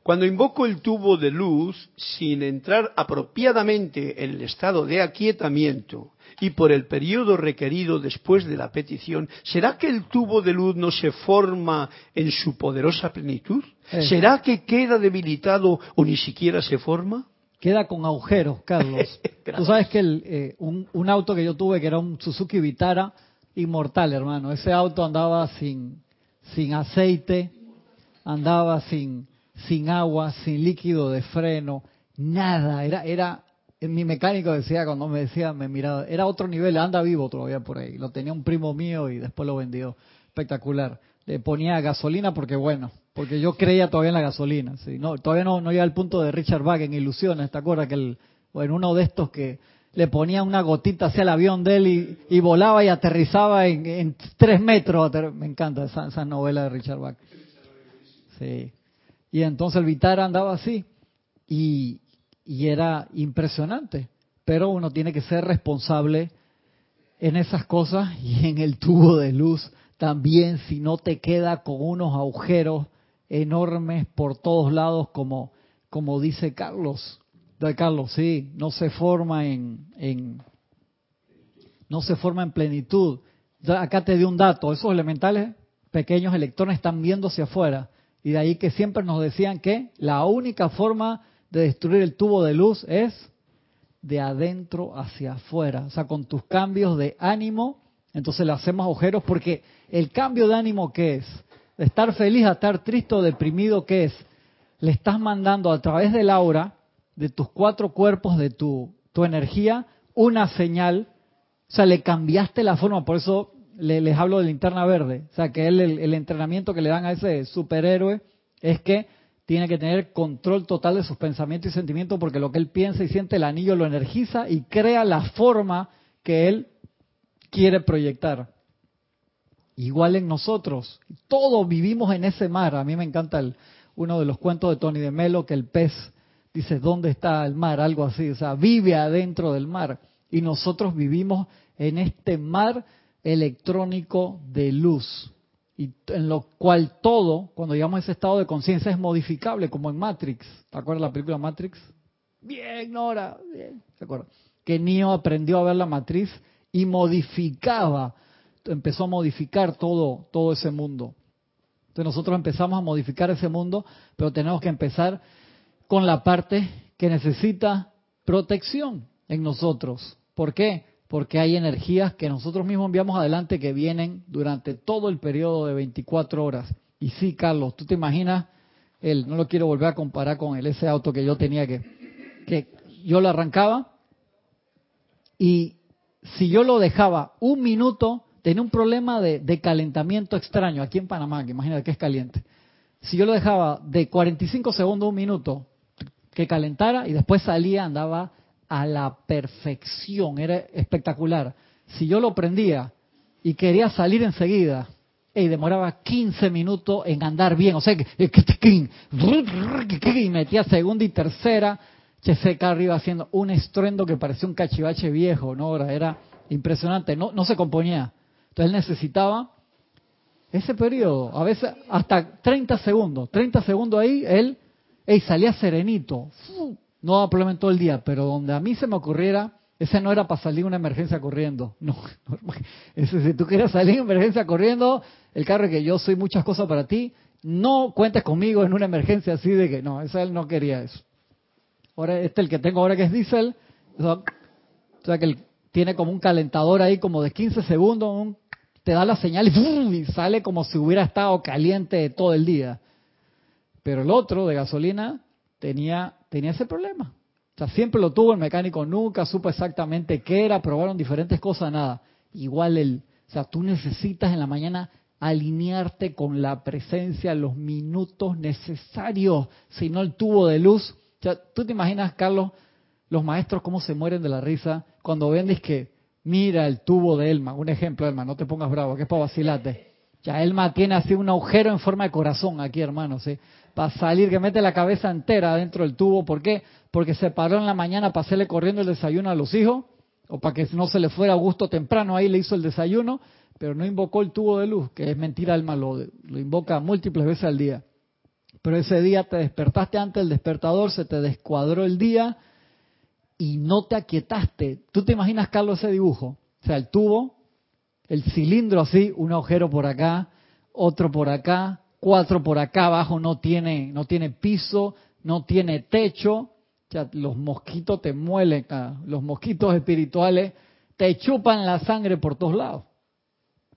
Cuando invoco el tubo de luz sin entrar apropiadamente en el estado de aquietamiento y por el periodo requerido después de la petición, ¿será que el tubo de luz no se forma en su poderosa plenitud? Eh. ¿Será que queda debilitado o ni siquiera se forma? Queda con agujeros, Carlos. *laughs* Tú sabes que el, eh, un, un auto que yo tuve, que era un Suzuki Vitara, inmortal, hermano. Ese auto andaba sin, sin aceite, andaba sin, sin agua, sin líquido de freno, nada. Era, era, mi mecánico decía, cuando me decía, me miraba, era otro nivel, anda vivo todavía por ahí. Lo tenía un primo mío y después lo vendió. Espectacular. Le ponía gasolina porque bueno, porque yo creía todavía en la gasolina. ¿sí? No, todavía no, no llega al punto de Richard Bach en Ilusiones, ¿te acuerdas? Que el, en uno de estos que le ponía una gotita hacia el avión de él y, volaba y aterrizaba en, en tres metros. Me encanta esa, esa novela de Richard Bach. Sí. Y entonces el Vitara andaba así. Y, y era impresionante. Pero uno tiene que ser responsable en esas cosas y en el tubo de luz también si no te queda con unos agujeros enormes por todos lados como, como dice Carlos. De Carlos, sí, no se forma en, en no se forma en plenitud. Acá te di un dato, esos elementales pequeños electrones están viendo hacia afuera y de ahí que siempre nos decían que la única forma de destruir el tubo de luz es de adentro hacia afuera, o sea, con tus cambios de ánimo, entonces le hacemos agujeros porque el cambio de ánimo que es, de estar feliz a estar triste o deprimido que es, le estás mandando a través del aura de tus cuatro cuerpos, de tu, tu energía, una señal, o sea, le cambiaste la forma, por eso le- les hablo de linterna verde, o sea, que él, el, el entrenamiento que le dan a ese superhéroe es que tiene que tener control total de sus pensamientos y sentimientos porque lo que él piensa y siente el anillo lo energiza y crea la forma que él quiere proyectar. Igual en nosotros, todos vivimos en ese mar. A mí me encanta el, uno de los cuentos de Tony de Melo que el pez dice, ¿dónde está el mar? Algo así, o sea, vive adentro del mar. Y nosotros vivimos en este mar electrónico de luz y en lo cual todo, cuando llegamos a ese estado de conciencia, es modificable, como en Matrix. ¿Te acuerdas la película Matrix? Bien, Nora, bien. ¿Se acuerda? Que Neo aprendió a ver la matriz y modificaba, empezó a modificar todo, todo ese mundo. Entonces nosotros empezamos a modificar ese mundo, pero tenemos que empezar con la parte que necesita protección en nosotros. ¿Por qué? Porque hay energías que nosotros mismos enviamos adelante que vienen durante todo el periodo de 24 horas. Y sí, Carlos, tú te imaginas, él, no lo quiero volver a comparar con el, ese auto que yo tenía que, que yo lo arrancaba y si yo lo dejaba un minuto, tenía un problema de, de calentamiento extraño aquí en Panamá, que imagínate que es caliente. Si yo lo dejaba de 45 segundos a un minuto que calentara y después salía, andaba a la perfección, era espectacular. Si yo lo prendía y quería salir enseguida, y demoraba 15 minutos en andar bien, o sea, que, y metía segunda y tercera, ese carro iba haciendo un estruendo que parecía un cachivache viejo, ¿no? Era, impresionante, no, no se componía. Entonces él necesitaba ese periodo, a veces hasta 30 segundos, 30 segundos ahí, él ey, salía serenito, no probablemente todo el día, pero donde a mí se me ocurriera, ese no era para salir una emergencia corriendo, *laughs* no, ese, si tú quieres salir en emergencia corriendo, el carro que yo soy muchas cosas para ti, no cuentes conmigo en una emergencia así de que no, ese él no quería eso. Ahora este el que tengo ahora que es diésel, o sea, que él tiene como un calentador ahí como de 15 segundos, un- te da la señal y, y sale como si hubiera estado caliente todo el día. Pero el otro de gasolina tenía, tenía ese problema. O sea, siempre lo tuvo el mecánico, nunca supo exactamente qué era, probaron diferentes cosas, nada. Igual el, o sea, tú necesitas en la mañana alinearte con la presencia los minutos necesarios, si no el tubo de luz. O tú te imaginas, Carlos, los maestros cómo se mueren de la risa cuando ven que mira el tubo de Elma, un ejemplo, Elma, no te pongas bravo, que es para vacilarte. Ya Elma tiene así un agujero en forma de corazón aquí, hermano, ¿sí? Para salir, que mete la cabeza entera dentro del tubo. ¿Por qué? Porque se paró en la mañana para hacerle corriendo el desayuno a los hijos, o para que no se le fuera a gusto temprano, ahí le hizo el desayuno, pero no invocó el tubo de luz, que es mentira, Elma lo, lo invoca múltiples veces al día. Pero ese día te despertaste antes del despertador, se te descuadró el día y no te aquietaste. ¿Tú te imaginas, Carlos, ese dibujo? O sea, el tubo, el cilindro así, un agujero por acá, otro por acá, cuatro por acá abajo, no tiene, no tiene piso, no tiene techo. Ya, los mosquitos te muelen, ah, los mosquitos espirituales te chupan la sangre por todos lados.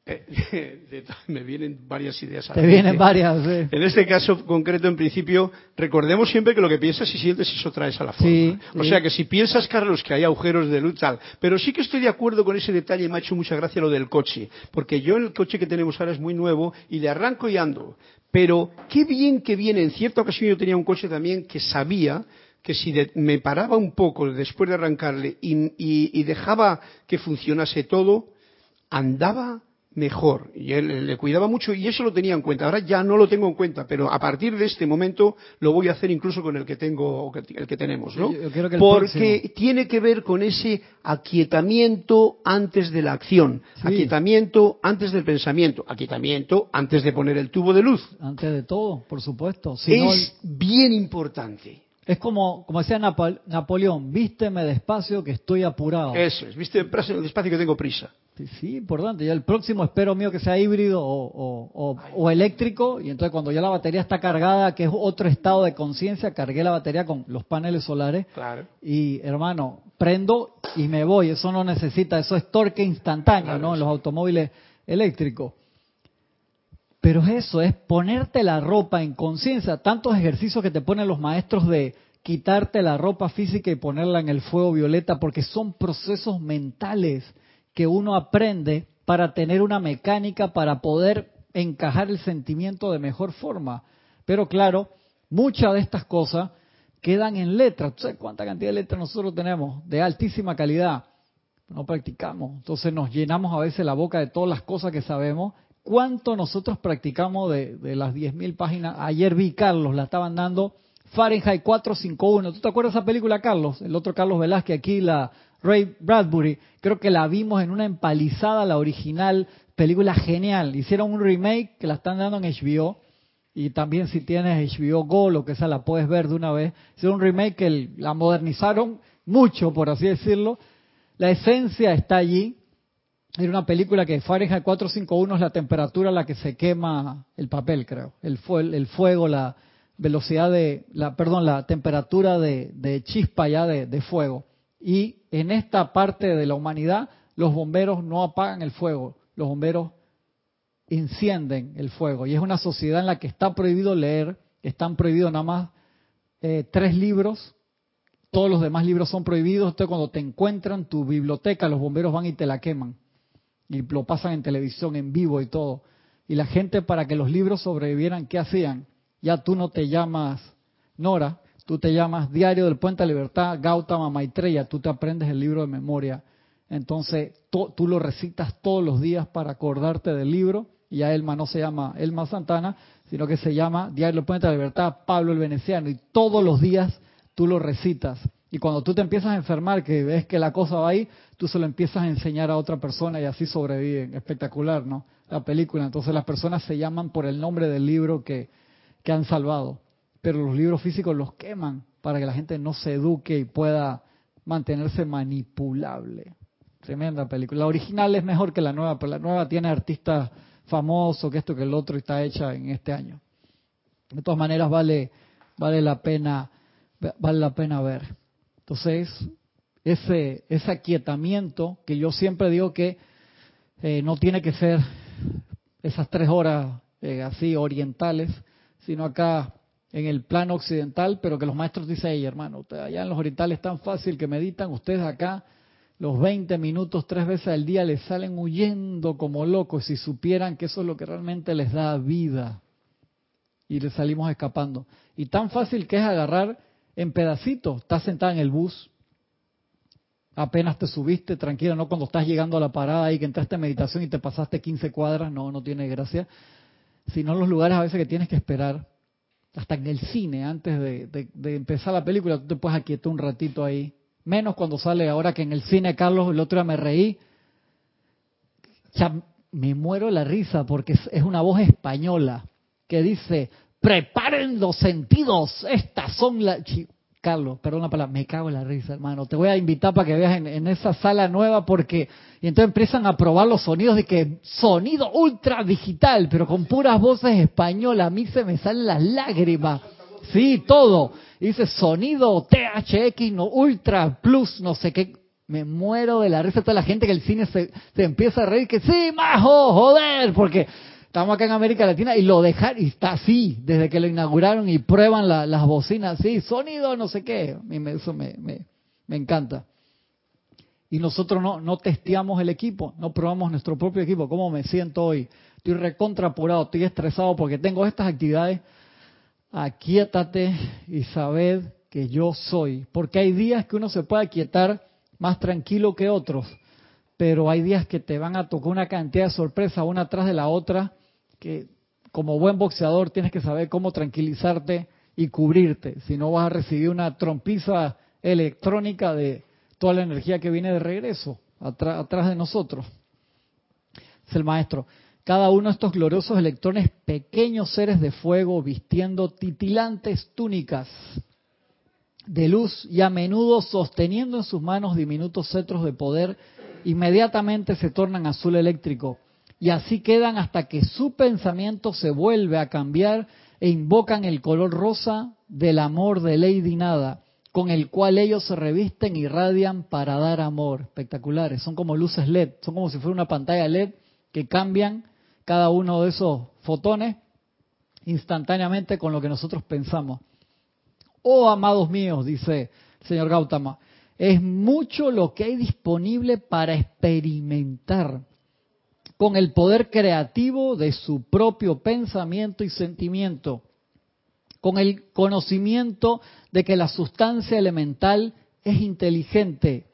*laughs* me vienen varias ideas. A Te vienen varias. En este caso concreto, en principio, recordemos siempre que lo que piensas y sientes eso traes a la forma. o sea que si piensas, Carlos, que hay agujeros de luz, tal. Pero sí que estoy de acuerdo con ese detalle, me ha hecho mucha gracia lo del coche. Porque yo el coche que tenemos ahora es muy nuevo y le arranco y ando. Pero qué bien que viene. En cierta ocasión yo tenía un coche también que sabía que si me paraba un poco después de arrancarle y dejaba que funcionase todo, andaba mejor. Y él le cuidaba mucho y eso lo tenía en cuenta. Ahora ya no lo tengo en cuenta, pero a partir de este momento lo voy a hacer incluso con el que tengo, el que tenemos, ¿no? Porque tiene que ver con ese aquietamiento antes de la acción, aquietamiento antes del pensamiento, aquietamiento antes de poner el tubo de luz. Antes de todo, por supuesto. es bien importante. Es como, como decía Napoleón, vísteme despacio que estoy apurado. Eso es, vísteme despacio que tengo prisa. Sí, importante. Ya el próximo espero mío que sea híbrido o, eléctrico. Y entonces cuando ya la batería está cargada, que es otro estado de conciencia, cargué la batería con los paneles solares. Claro. Y hermano, prendo y me voy. Eso no necesita, eso es torque instantáneo, ¿no? En los automóviles eléctricos. Pero eso, es ponerte la ropa en conciencia. Tantos ejercicios que te ponen los maestros de quitarte la ropa física y ponerla en el fuego violeta, porque son procesos mentales que uno aprende para tener una mecánica para poder encajar el sentimiento de mejor forma. Pero claro, muchas de estas cosas quedan en letras. ¿Tú sabes cuánta cantidad de letras nosotros tenemos? De altísima calidad. No practicamos. Entonces nos llenamos a veces la boca de todas las cosas que sabemos. ¿Cuánto nosotros practicamos de, de las 10.000 páginas? Ayer vi Carlos, la estaban dando Fahrenheit 451. ¿Tú te acuerdas de esa película, Carlos? El otro Carlos Velázquez aquí la Ray Bradbury, creo que la vimos en una empalizada, la original, película genial. Hicieron un remake que la están dando en HBO. Y también si tienes HBO Go, lo que sea, la puedes ver de una vez. Hicieron un remake que la modernizaron mucho, por así decirlo. La esencia está allí. Era una película que Fahrenheit 451 es la temperatura a la que se quema el papel, creo. El, el fuego, la velocidad de, la, perdón, la temperatura de, chispa ya de fuego. Y en esta parte de la humanidad, los bomberos no apagan el fuego, los bomberos encienden el fuego. Y es una sociedad en la que está prohibido leer, están prohibidos nada más eh, tres libros, todos los demás libros son prohibidos. Entonces, cuando te encuentran tu biblioteca, los bomberos van y te la queman. Y lo pasan en televisión, en vivo y todo. Y la gente, para que los libros sobrevivieran, ¿qué hacían? Ya tú no te llamas Nora, Tú te llamas Diario del Puente de Libertad, Gautama Maitreya, tú te aprendes el libro de memoria. Entonces tú lo recitas todos los días para acordarte del libro. Y a Elma no se llama Elma Santana, sino que se llama Diario del Puente de Libertad, Pablo el Veneciano. Y todos los días tú lo recitas. Y cuando tú te empiezas a enfermar, que ves que la cosa va ahí, tú se lo empiezas a enseñar a otra persona y así sobreviven. Espectacular, ¿no? La película. Entonces las personas se llaman por el nombre del libro que, que han salvado pero los libros físicos los queman para que la gente no se eduque y pueda mantenerse manipulable. Tremenda película. La original es mejor que la nueva, pero la nueva tiene artistas famosos, que esto que el otro está hecha en este año. De todas maneras vale vale la pena vale la pena ver. Entonces, ese ese aquietamiento que yo siempre digo que eh, no tiene que ser esas tres horas eh, así orientales, sino acá en el plano occidental, pero que los maestros dicen, hey hermano, allá en los orientales es tan fácil que meditan, ustedes acá los 20 minutos tres veces al día les salen huyendo como locos si supieran que eso es lo que realmente les da vida. Y les salimos escapando. Y tan fácil que es agarrar en pedacitos. Estás sentada en el bus, apenas te subiste, tranquilo, no cuando estás llegando a la parada y que entraste en meditación y te pasaste 15 cuadras, no, no tiene gracia. Sino los lugares a veces que tienes que esperar, hasta en el cine, antes de, de empezar la película, tú te puedes aquietar un ratito ahí. Menos cuando sale ahora que en el cine, Carlos, el otro día me reí. Ya me muero la risa porque es una voz española que dice, preparen los sentidos, estas son las... Carlos, perdón la palabra, me cago en la risa, hermano. Te voy a invitar para que veas en, en, esa sala nueva porque... Y entonces empiezan a probar los sonidos de que sonido ultra digital, pero con puras voces españolas. A mí se me salen las lágrimas. Sí, todo. dice sonido THX, no, Ultra Plus, no sé qué. Me muero de la risa toda la gente que el cine se, se empieza a reír que sí, majo, joder, porque estamos acá en América Latina y lo dejaron, y está así, desde que lo inauguraron y prueban las bocinas, sí, sonido, no sé qué. Eso me, me, encanta. Y nosotros no, no testeamos el equipo, no probamos nuestro propio equipo. ¿Cómo me siento hoy? Estoy recontra apurado, estoy estresado porque tengo estas actividades aquíétate y sabed que yo soy. Porque hay días que uno se puede aquietar más tranquilo que otros, pero hay días que te van a tocar una cantidad de sorpresas una tras de la otra, que como buen boxeador tienes que saber cómo tranquilizarte y cubrirte, si no vas a recibir una trompiza electrónica de toda la energía que viene de regreso atrás de nosotros. Es el maestro. Cada uno de estos gloriosos electrones, pequeños seres de fuego vistiendo titilantes túnicas de luz y a menudo sosteniendo en sus manos diminutos cetros de poder, inmediatamente se tornan azul eléctrico y así quedan hasta que su pensamiento se vuelve a cambiar e invocan el color rosa del amor de Lady Nada, con el cual ellos se revisten y irradian para dar amor. Espectaculares, son como luces LED, son como si fuera una pantalla LED que cambian cada uno de esos fotones instantáneamente con lo que nosotros pensamos. Oh, amados míos, dice el señor Gautama, es mucho lo que hay disponible para experimentar con el poder creativo de su propio pensamiento y sentimiento, con el conocimiento de que la sustancia elemental es inteligente,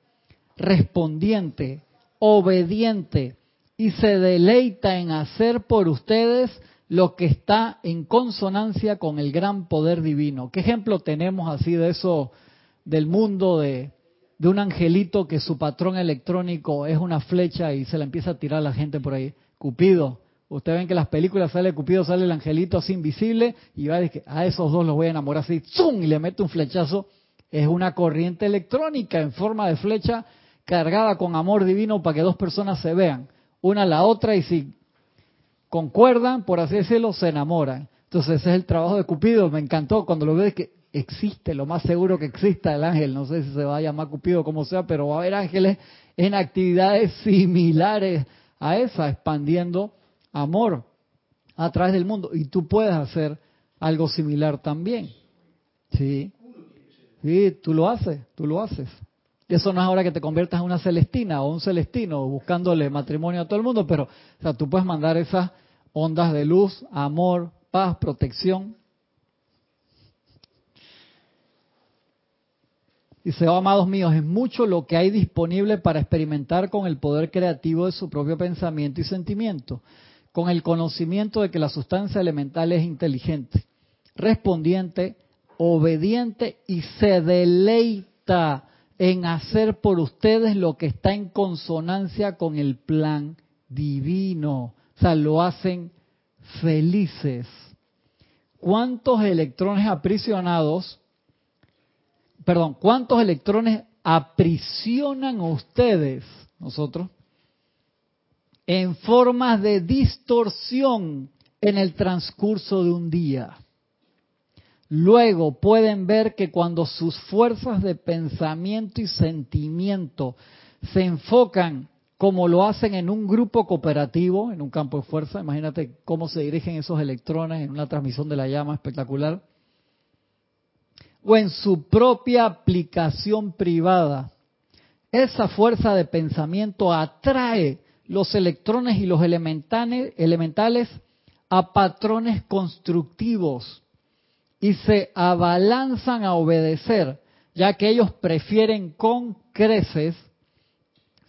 respondiente, obediente, y se deleita en hacer por ustedes lo que está en consonancia con el gran poder divino. ¿Qué ejemplo tenemos así de eso del mundo de, de un angelito que su patrón electrónico es una flecha y se la empieza a tirar a la gente por ahí? Cupido. Ustedes ven que las películas sale Cupido, sale el angelito así invisible y va a decir, a esos dos los voy a enamorar así, ¡zum! y le mete un flechazo. Es una corriente electrónica en forma de flecha cargada con amor divino para que dos personas se vean una a la otra y si concuerdan, por así decirlo, se enamoran. Entonces ese es el trabajo de Cupido, me encantó cuando lo ves que existe, lo más seguro que exista el ángel, no sé si se va a llamar Cupido como sea, pero va a haber ángeles en actividades similares a esa, expandiendo amor a través del mundo. Y tú puedes hacer algo similar también. Sí. Sí, tú lo haces, tú lo haces. Eso no es ahora que te conviertas en una celestina o un celestino buscándole matrimonio a todo el mundo, pero o sea, tú puedes mandar esas ondas de luz, amor, paz, protección. Dice, oh, amados míos, es mucho lo que hay disponible para experimentar con el poder creativo de su propio pensamiento y sentimiento, con el conocimiento de que la sustancia elemental es inteligente, respondiente, obediente y se deleita en hacer por ustedes lo que está en consonancia con el plan divino. O sea, lo hacen felices. ¿Cuántos electrones aprisionados, perdón, cuántos electrones aprisionan ustedes, nosotros, en formas de distorsión en el transcurso de un día? Luego pueden ver que cuando sus fuerzas de pensamiento y sentimiento se enfocan como lo hacen en un grupo cooperativo, en un campo de fuerza, imagínate cómo se dirigen esos electrones en una transmisión de la llama espectacular, o en su propia aplicación privada, esa fuerza de pensamiento atrae los electrones y los elementales a patrones constructivos y se abalanzan a obedecer, ya que ellos prefieren con creces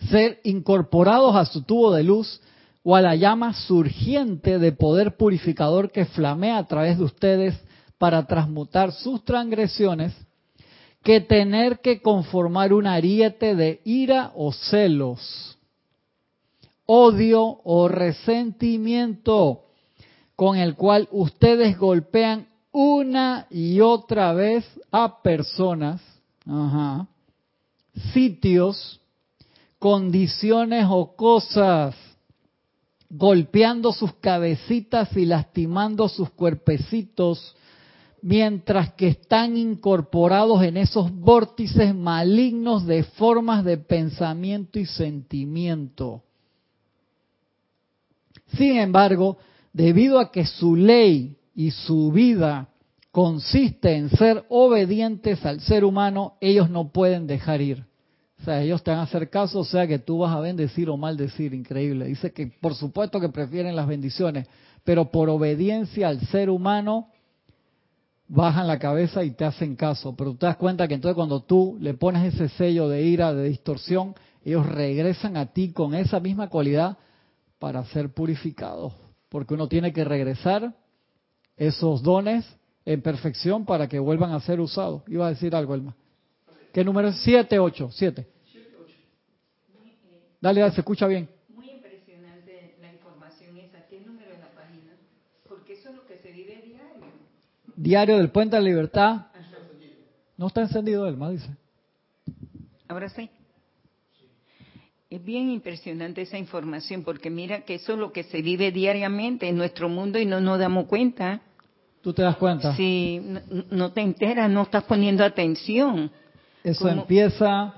ser incorporados a su tubo de luz o a la llama surgiente de poder purificador que flamea a través de ustedes para transmutar sus transgresiones, que tener que conformar un ariete de ira o celos, odio o resentimiento con el cual ustedes golpean una y otra vez a personas, sitios, condiciones o cosas, golpeando sus cabecitas y lastimando sus cuerpecitos, mientras que están incorporados en esos vórtices malignos de formas de pensamiento y sentimiento. Sin embargo, debido a que su ley y su vida consiste en ser obedientes al ser humano, ellos no pueden dejar ir. O sea, ellos te van a hacer caso, o sea que tú vas a bendecir o maldecir, increíble. Dice que por supuesto que prefieren las bendiciones, pero por obediencia al ser humano bajan la cabeza y te hacen caso. Pero tú te das cuenta que entonces cuando tú le pones ese sello de ira, de distorsión, ellos regresan a ti con esa misma cualidad para ser purificados. Porque uno tiene que regresar esos dones en perfección para que vuelvan a ser usados. Iba a decir algo, Elma. ¿Qué número es? 7, 8, 7. Dale, dale, se escucha bien. Muy impresionante la información esa. ¿Qué número es la página? Porque eso es lo que se vive diario. Diario del Puente de la Libertad. No está encendido, Elma, dice. Ahora sí. Es bien impresionante esa información porque mira que eso es lo que se vive diariamente en nuestro mundo y no nos damos cuenta. ¿Tú te das cuenta? Si no, te enteras, no estás poniendo atención. Eso empieza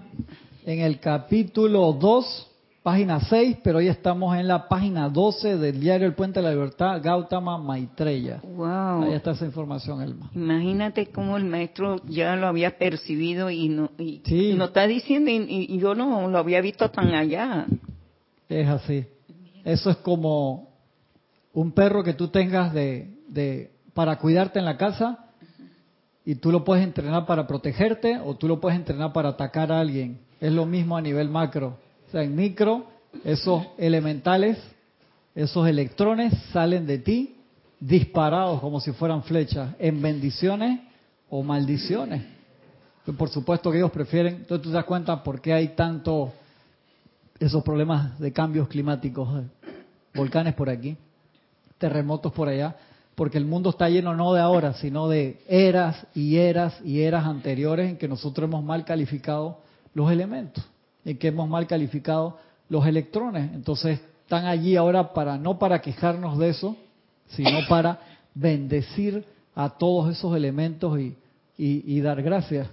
en el capítulo 2, página 6, pero hoy estamos en la página 12 del diario El Puente de la Libertad, Gautama Maitreya. Wow. Ahí está esa información, Elma. Imagínate cómo el maestro ya lo había percibido y no y, no está diciendo y, yo no lo había visto tan allá. Es así. Eso es como un perro que tú tengas de, de para cuidarte en la casa y tú lo puedes entrenar para protegerte o tú lo puedes entrenar para atacar a alguien. Es lo mismo a nivel macro. O sea, en micro, esos elementales, esos electrones salen de ti disparados como si fueran flechas, en bendiciones o maldiciones. por supuesto que ellos prefieren, entonces tú te das cuenta por qué hay tanto esos problemas de cambios climáticos, volcanes por aquí, terremotos por allá, porque el mundo está lleno no de ahora, sino de eras y eras y eras anteriores en que nosotros hemos mal calificado los elementos, en que hemos mal calificado los electrones. Entonces están allí ahora para no para quejarnos de eso, sino *coughs* para bendecir a todos esos elementos y, y, dar gracias.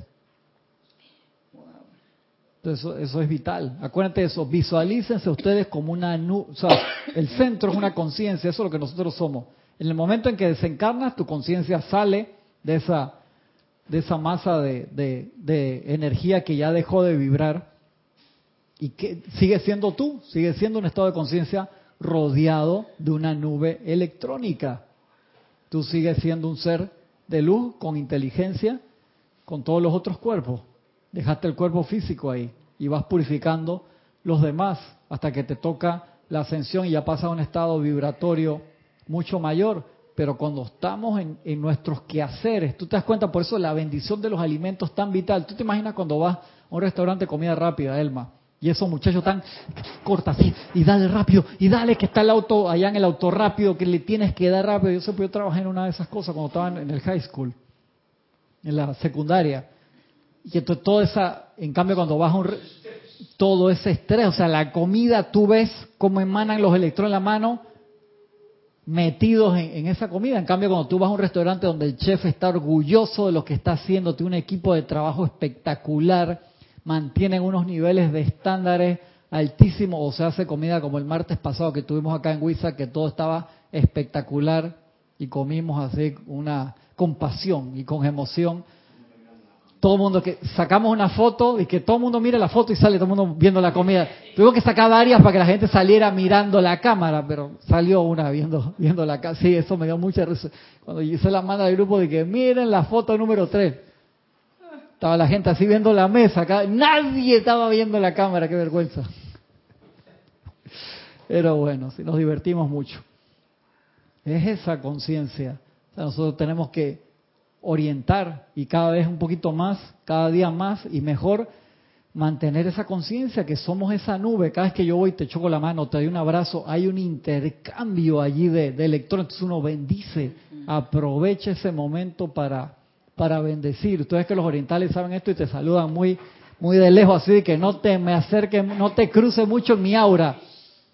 Entonces eso, eso, es vital. Acuérdense de eso, visualícense ustedes como una nube, o sea, el centro es una conciencia, eso es lo que nosotros somos. En el momento en que desencarnas, tu conciencia sale de esa, de esa masa de, de, energía que ya dejó de vibrar y que sigue siendo tú, sigue siendo un estado de conciencia rodeado de una nube electrónica. Tú sigues siendo un ser de luz con inteligencia, con todos los otros cuerpos. Dejaste el cuerpo físico ahí y vas purificando los demás hasta que te toca la ascensión y ya pasa a un estado vibratorio mucho mayor, pero cuando estamos en, nuestros quehaceres, tú te das cuenta, por eso la bendición de los alimentos tan vital. Tú te imaginas cuando vas a un restaurante de comida rápida, Elma, y esos muchachos tan corta y dale rápido, y dale que está el auto allá en el auto rápido, que le tienes que dar rápido. Yo sé, yo trabajé en una de esas cosas cuando estaba en el high school, en la secundaria. Y entonces toda esa, en cambio cuando vas a un, todo ese estrés, o sea, la comida, tú ves cómo emanan los electrones en la mano, metidos en, esa comida. En cambio, cuando tú vas a un restaurante donde el chef está orgulloso de lo que está haciendo, tiene un equipo de trabajo espectacular, mantienen unos niveles de estándares altísimos, o se hace comida como el martes pasado que tuvimos acá en Huiza, que todo estaba espectacular y comimos así una compasión y con emoción. todo el mundo que sacamos una foto y que todo el mundo mire la foto y sale todo el mundo viendo la comida. Tuvo que sacar varias para que la gente saliera mirando la cámara, pero salió una viendo viendo la cámara. Sí, eso me dio mucha risa. Cuando hice la manda del grupo de que miren la foto número 3. Estaba la gente así viendo la mesa, nadie estaba viendo la cámara, qué vergüenza. Pero bueno, sí, nos divertimos mucho. Es esa conciencia. nosotros tenemos que orientar y cada vez un poquito más, cada día más y mejor mantener esa conciencia que somos esa nube. Cada vez que yo voy te choco la mano, te doy un abrazo, hay un intercambio allí de, de. Entonces uno bendice, aprovecha ese momento para, para bendecir. Ustedes que los orientales saben esto y te saludan muy, muy de lejos, así que no te me acerques, no te cruce mucho mi aura,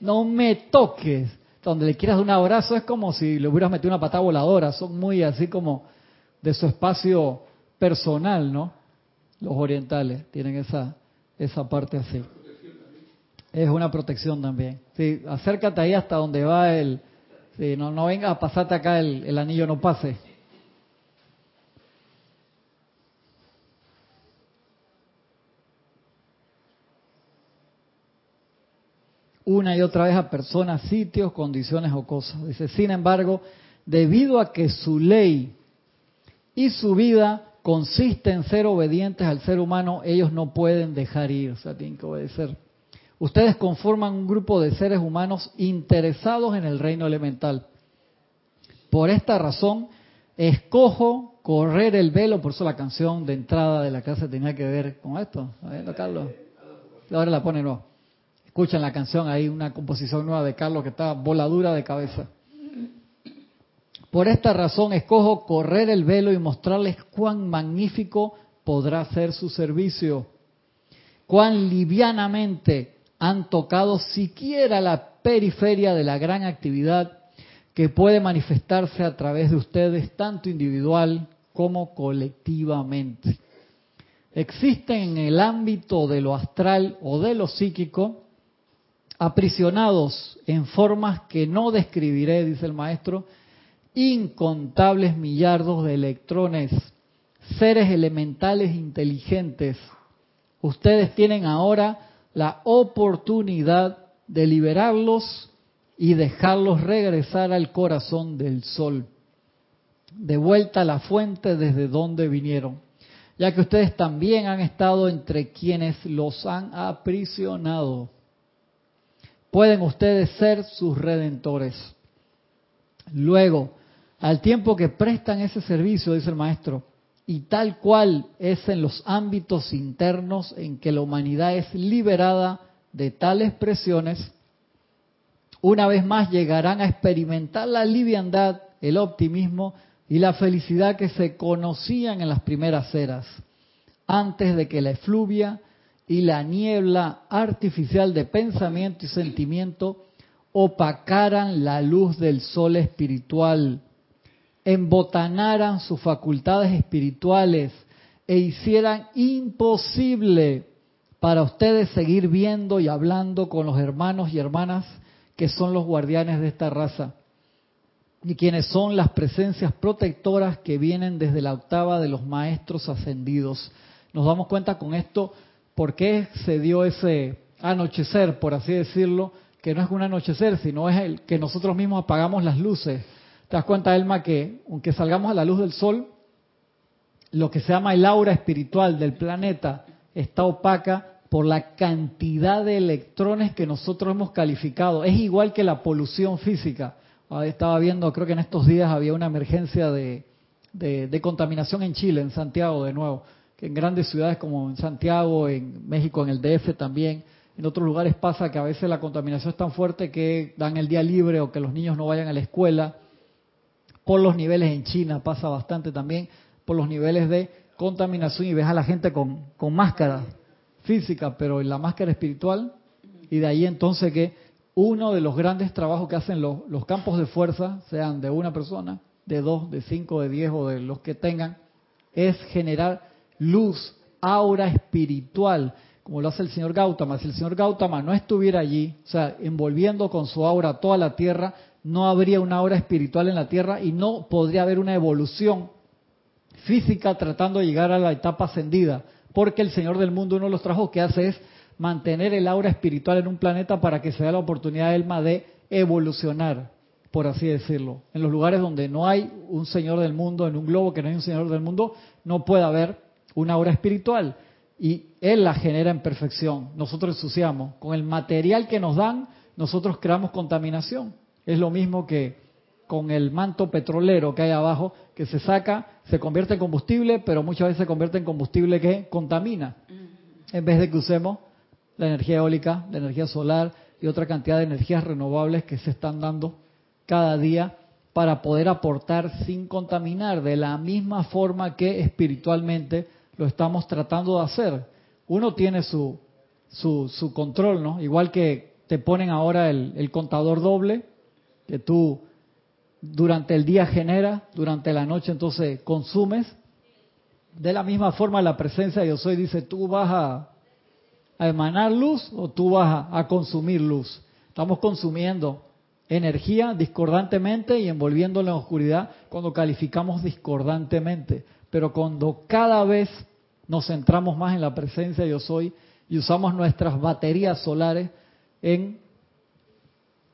no me toques. Donde le quieras un abrazo es como si le hubieras metido una patada voladora, son muy así como de su espacio personal, ¿no? Los orientales tienen esa, esa parte así. Es una protección también. Sí, acércate ahí hasta donde va el... Sí, no, no vengas a pasarte acá el, el anillo, no pase. Una y otra vez a personas, sitios, condiciones o cosas. Dice, sin embargo, debido a que su ley y su vida consiste en ser obedientes al ser humano, ellos no pueden dejar ir, o sea, tienen que obedecer. Ustedes conforman un grupo de seres humanos interesados en el reino elemental. Por esta razón, escojo correr el velo, por eso la canción de entrada de la casa tenía que ver con esto. A ver, Carlos. Ahora la pone no. Escuchan la canción ahí, una composición nueva de Carlos que está voladura de cabeza. Por esta razón escojo correr el velo y mostrarles cuán magnífico podrá ser su servicio, cuán livianamente han tocado siquiera la periferia de la gran actividad que puede manifestarse a través de ustedes, tanto individual como colectivamente. Existen en el ámbito de lo astral o de lo psíquico, aprisionados en formas que no describiré, dice el maestro, incontables millardos de electrones, seres elementales inteligentes. Ustedes tienen ahora la oportunidad de liberarlos y dejarlos regresar al corazón del sol, de vuelta a la fuente desde donde vinieron, ya que ustedes también han estado entre quienes los han aprisionado. Pueden ustedes ser sus redentores. Luego, al tiempo que prestan ese servicio, dice el maestro, y tal cual es en los ámbitos internos en que la humanidad es liberada de tales presiones, una vez más llegarán a experimentar la liviandad, el optimismo y la felicidad que se conocían en las primeras eras, antes de que la efluvia y la niebla artificial de pensamiento y sentimiento opacaran la luz del sol espiritual embotanaran sus facultades espirituales e hicieran imposible para ustedes seguir viendo y hablando con los hermanos y hermanas que son los guardianes de esta raza y quienes son las presencias protectoras que vienen desde la octava de los maestros ascendidos. Nos damos cuenta con esto por qué se dio ese anochecer, por así decirlo, que no es un anochecer, sino es el que nosotros mismos apagamos las luces te das cuenta, Elma, que aunque salgamos a la luz del sol, lo que se llama el aura espiritual del planeta está opaca por la cantidad de electrones que nosotros hemos calificado. Es igual que la polución física. Estaba viendo, creo que en estos días había una emergencia de, de, contaminación en Chile, en Santiago de nuevo, en grandes ciudades como en Santiago, en México, en el DF también, en otros lugares pasa que a veces la contaminación es tan fuerte que dan el día libre o que los niños no vayan a la escuela. Por los niveles en China, pasa bastante también, por los niveles de contaminación y ves a la gente con, con máscara física, pero en la máscara espiritual, y de ahí entonces que uno de los grandes trabajos que hacen los campos de fuerza, sean de una persona, de dos, de cinco, de diez o de los que tengan, es generar luz, aura espiritual, como lo hace el señor Gautama. Si el señor Gautama no estuviera allí, o sea, envolviendo con su aura toda la tierra, no habría una hora espiritual en la Tierra y no podría haber una evolución física tratando de llegar a la etapa ascendida, porque el Señor del mundo uno de los trabajos que hace es mantener el aura espiritual en un planeta para que se dé la oportunidad Elma de evolucionar, por así decirlo. En los lugares donde no hay un Señor del mundo, en un globo que no hay un Señor del mundo, no puede haber una aura espiritual. Y Él la genera en perfección. Nosotros ensuciamos. Con el material que nos dan, nosotros creamos contaminación. Es lo mismo que con el manto petrolero que hay abajo, que se saca, se convierte en combustible, pero muchas veces se convierte en combustible que contamina. En vez de que usemos la energía eólica, la energía solar y otra cantidad de energías renovables que se están dando cada día para poder aportar sin contaminar de la misma forma que espiritualmente lo estamos tratando de hacer. Uno tiene su, su, su control, ¿no? Igual que te ponen ahora el, el contador doble, que tú durante el día generas, durante la noche entonces consumes. De la misma forma la presencia de yo soy dice, tú vas a, a emanar luz o tú vas a, a, consumir luz. Estamos consumiendo energía discordantemente y envolviéndola en oscuridad cuando calificamos discordantemente. Pero cuando cada vez nos centramos más en la presencia de yo soy y usamos nuestras baterías solares en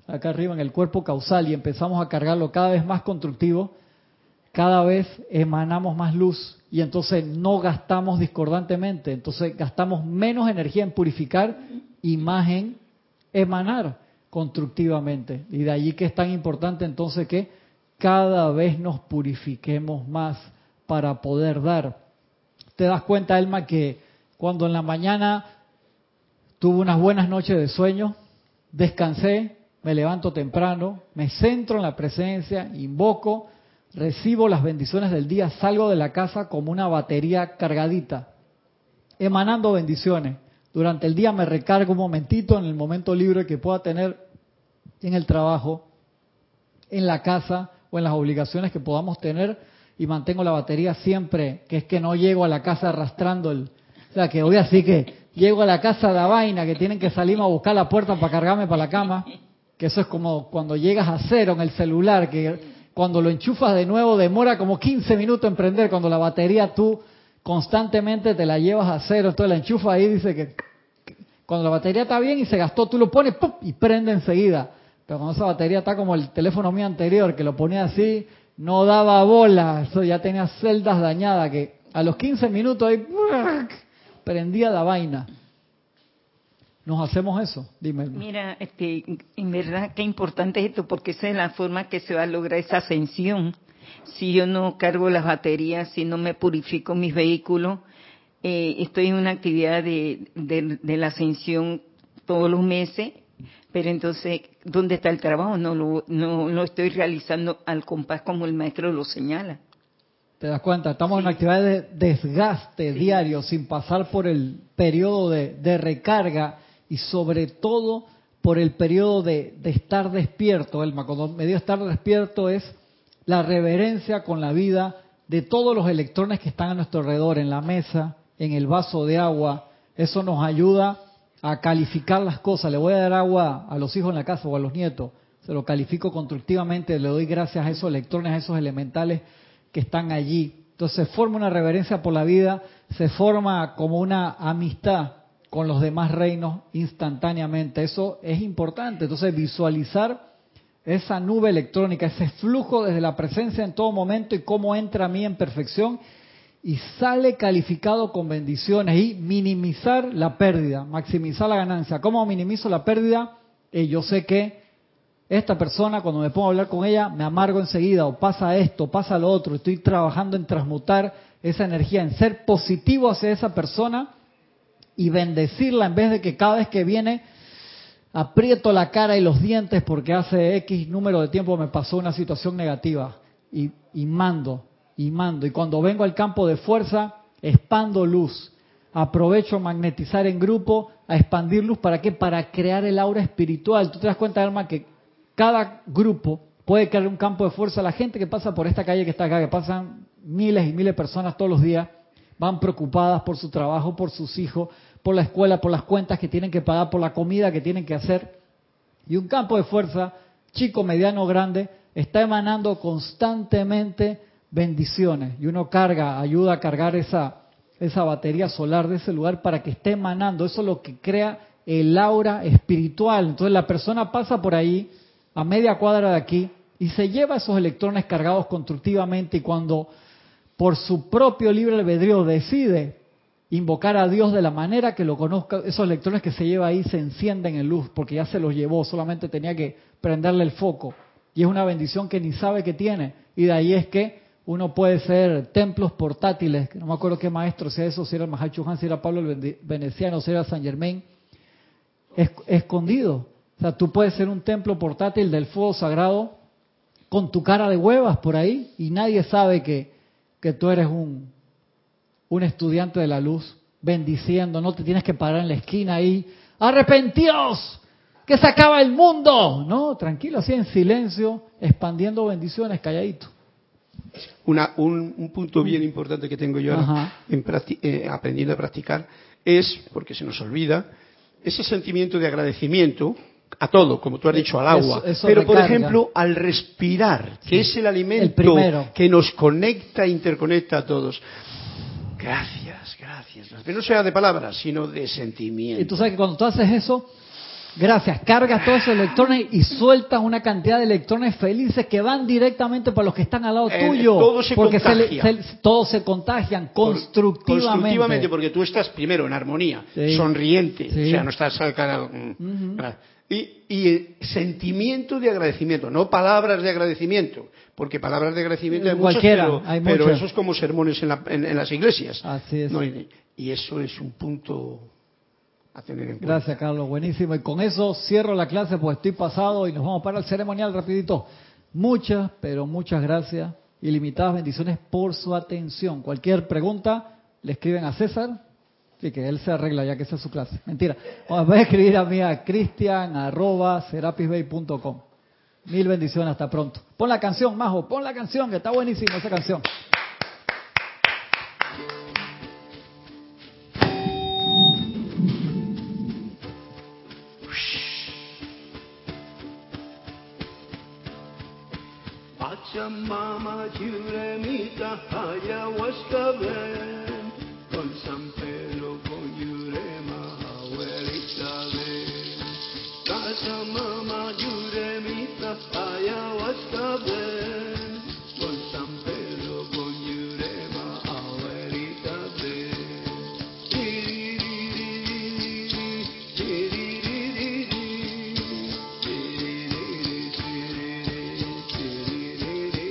acá arriba en el cuerpo causal y empezamos a cargarlo cada vez más constructivo, cada vez emanamos más luz y entonces no gastamos discordantemente, entonces gastamos menos energía en purificar y más en emanar constructivamente. Y de allí que es tan importante entonces que cada vez nos purifiquemos más para poder dar. Te das cuenta, Elma, que cuando en la mañana tuve unas buenas noches de sueño, descansé, me levanto temprano, me centro en la presencia, invoco, recibo las bendiciones del día, salgo de la casa como una batería cargadita, emanando bendiciones. Durante el día me recargo un momentito en el momento libre que pueda tener en el trabajo, en la casa o en las obligaciones que podamos tener y mantengo la batería siempre, que es que no llego a la casa arrastrando el... O sea, que hoy así que llego a la casa de la vaina, que tienen que salirme a buscar la puerta para cargarme para la cama que eso es como cuando llegas a cero en el celular, que cuando lo enchufas de nuevo demora como 15 minutos en prender, cuando la batería tú constantemente te la llevas a cero, entonces la enchufas ahí, dice que cuando la batería está bien y se gastó, tú lo pones y prende enseguida. Pero cuando esa batería está como el teléfono mío anterior, que lo ponía así, no daba bola, eso ya tenía celdas dañadas, que a los 15 minutos ahí prendía la vaina nos hacemos eso? Dime. Mira, este, en verdad qué importante es esto, porque esa es la forma que se va a lograr esa ascensión. Si yo no cargo las baterías, si no me purifico mis vehículos, eh, estoy en una actividad de, de, la ascensión todos los meses, pero entonces, ¿dónde está el trabajo? No lo, no lo estoy realizando al compás como el maestro lo señala. ¿Te das cuenta? Estamos en una actividad de desgaste diario sin pasar por el periodo de, de recarga y sobre todo por el periodo de, estar despierto, Elma. Cuando me dio estar despierto es la reverencia con la vida de todos los electrones que están a nuestro alrededor, en la mesa, en el vaso de agua. Eso nos ayuda a calificar las cosas. Le voy a dar agua a los hijos en la casa o a los nietos. Se lo califico constructivamente, le doy gracias a esos electrones, a esos elementales que están allí. Entonces se forma una reverencia por la vida, se forma como una amistad con los demás reinos instantáneamente. Eso es importante. Entonces, visualizar esa nube electrónica, ese flujo desde la presencia en todo momento y cómo entra a mí en perfección y sale calificado con bendiciones y minimizar la pérdida, maximizar la ganancia. ¿Cómo minimizo la pérdida? Eh, yo sé que esta persona, cuando me pongo a hablar con ella, me amargo enseguida, o pasa esto, pasa lo otro. Estoy trabajando en transmutar esa energía, en ser positivo hacia esa persona y bendecirla en vez de que cada vez que viene aprieto la cara y los dientes porque hace X número de tiempo me pasó una situación negativa y, y mando, y mando. Y cuando vengo al campo de fuerza, expando luz. Aprovecho magnetizar en grupo, a expandir luz. ¿Para qué? Para crear el aura espiritual. Tú te das cuenta, Alma, que cada grupo puede crear un campo de fuerza. La gente que pasa por esta calle que está acá, que pasan miles y miles de personas todos los días, van preocupadas por su trabajo, por sus hijos, por la escuela, por las cuentas que tienen que pagar, por la comida que tienen que hacer. Y un campo de fuerza, chico, mediano, grande, está emanando constantemente bendiciones. Y uno carga, ayuda a cargar esa, esa batería solar de ese lugar para que esté emanando. Eso es lo que crea el aura espiritual. Entonces la persona pasa por ahí, a media cuadra de aquí, y se lleva esos electrones cargados constructivamente y cuando por su propio libre albedrío decide invocar a Dios de la manera que lo conozca, esos electrones que se lleva ahí se encienden en luz porque ya se los llevó, solamente tenía que prenderle el foco. Y es una bendición que ni sabe que tiene. Y de ahí es que uno puede ser templos portátiles, no me acuerdo qué maestro sea eso, si era el Mahacho si era Pablo el Veneciano, si era San Germain, escondido. O sea, tú puedes ser un templo portátil del fuego sagrado con tu cara de huevas por ahí y nadie sabe que, que tú eres un, un estudiante de la luz bendiciendo, no te tienes que parar en la esquina ahí, arrepentíos, que se acaba el mundo. No, tranquilo, así en silencio, expandiendo bendiciones, calladito. Una, un, punto bien importante que tengo yo ahora en eh, aprendiendo a practicar es, porque se nos olvida, ese sentimiento de agradecimiento a todo, como tú has dicho, al agua. pero, por ejemplo, al respirar, que es el alimento que nos conecta e interconecta a todos. Gracias, gracias. Pero no sea de palabras, sino de sentimiento. Y tú sabes que cuando tú haces eso, gracias, cargas todos esos electrones y sueltas una cantidad de electrones felices que van directamente para los que están al lado eh, tuyo. Todo se porque contagia. todos se contagian constructivamente. constructivamente, porque tú estás primero en armonía, sonriente, o sea, no estás... Uh y, y, sentimiento de agradecimiento, no palabras de agradecimiento, porque palabras de agradecimiento hay muchas, pero, eso es como sermones en, las iglesias. Así es. y, eso es un punto a tener en cuenta. Gracias, Carlos, buenísimo. Y con eso cierro la clase, pues estoy pasado y nos vamos para el ceremonial rapidito. Muchas, pero muchas gracias. Ilimitadas bendiciones por su atención. Cualquier pregunta, le escriben a César Sí, que él se arregla ya que esa es su clase. Mentira. Voy a escribir a mí a cristian Mil bendiciones, hasta pronto. Pon la canción, Majo, pon la canción, que está buenísima esa canción.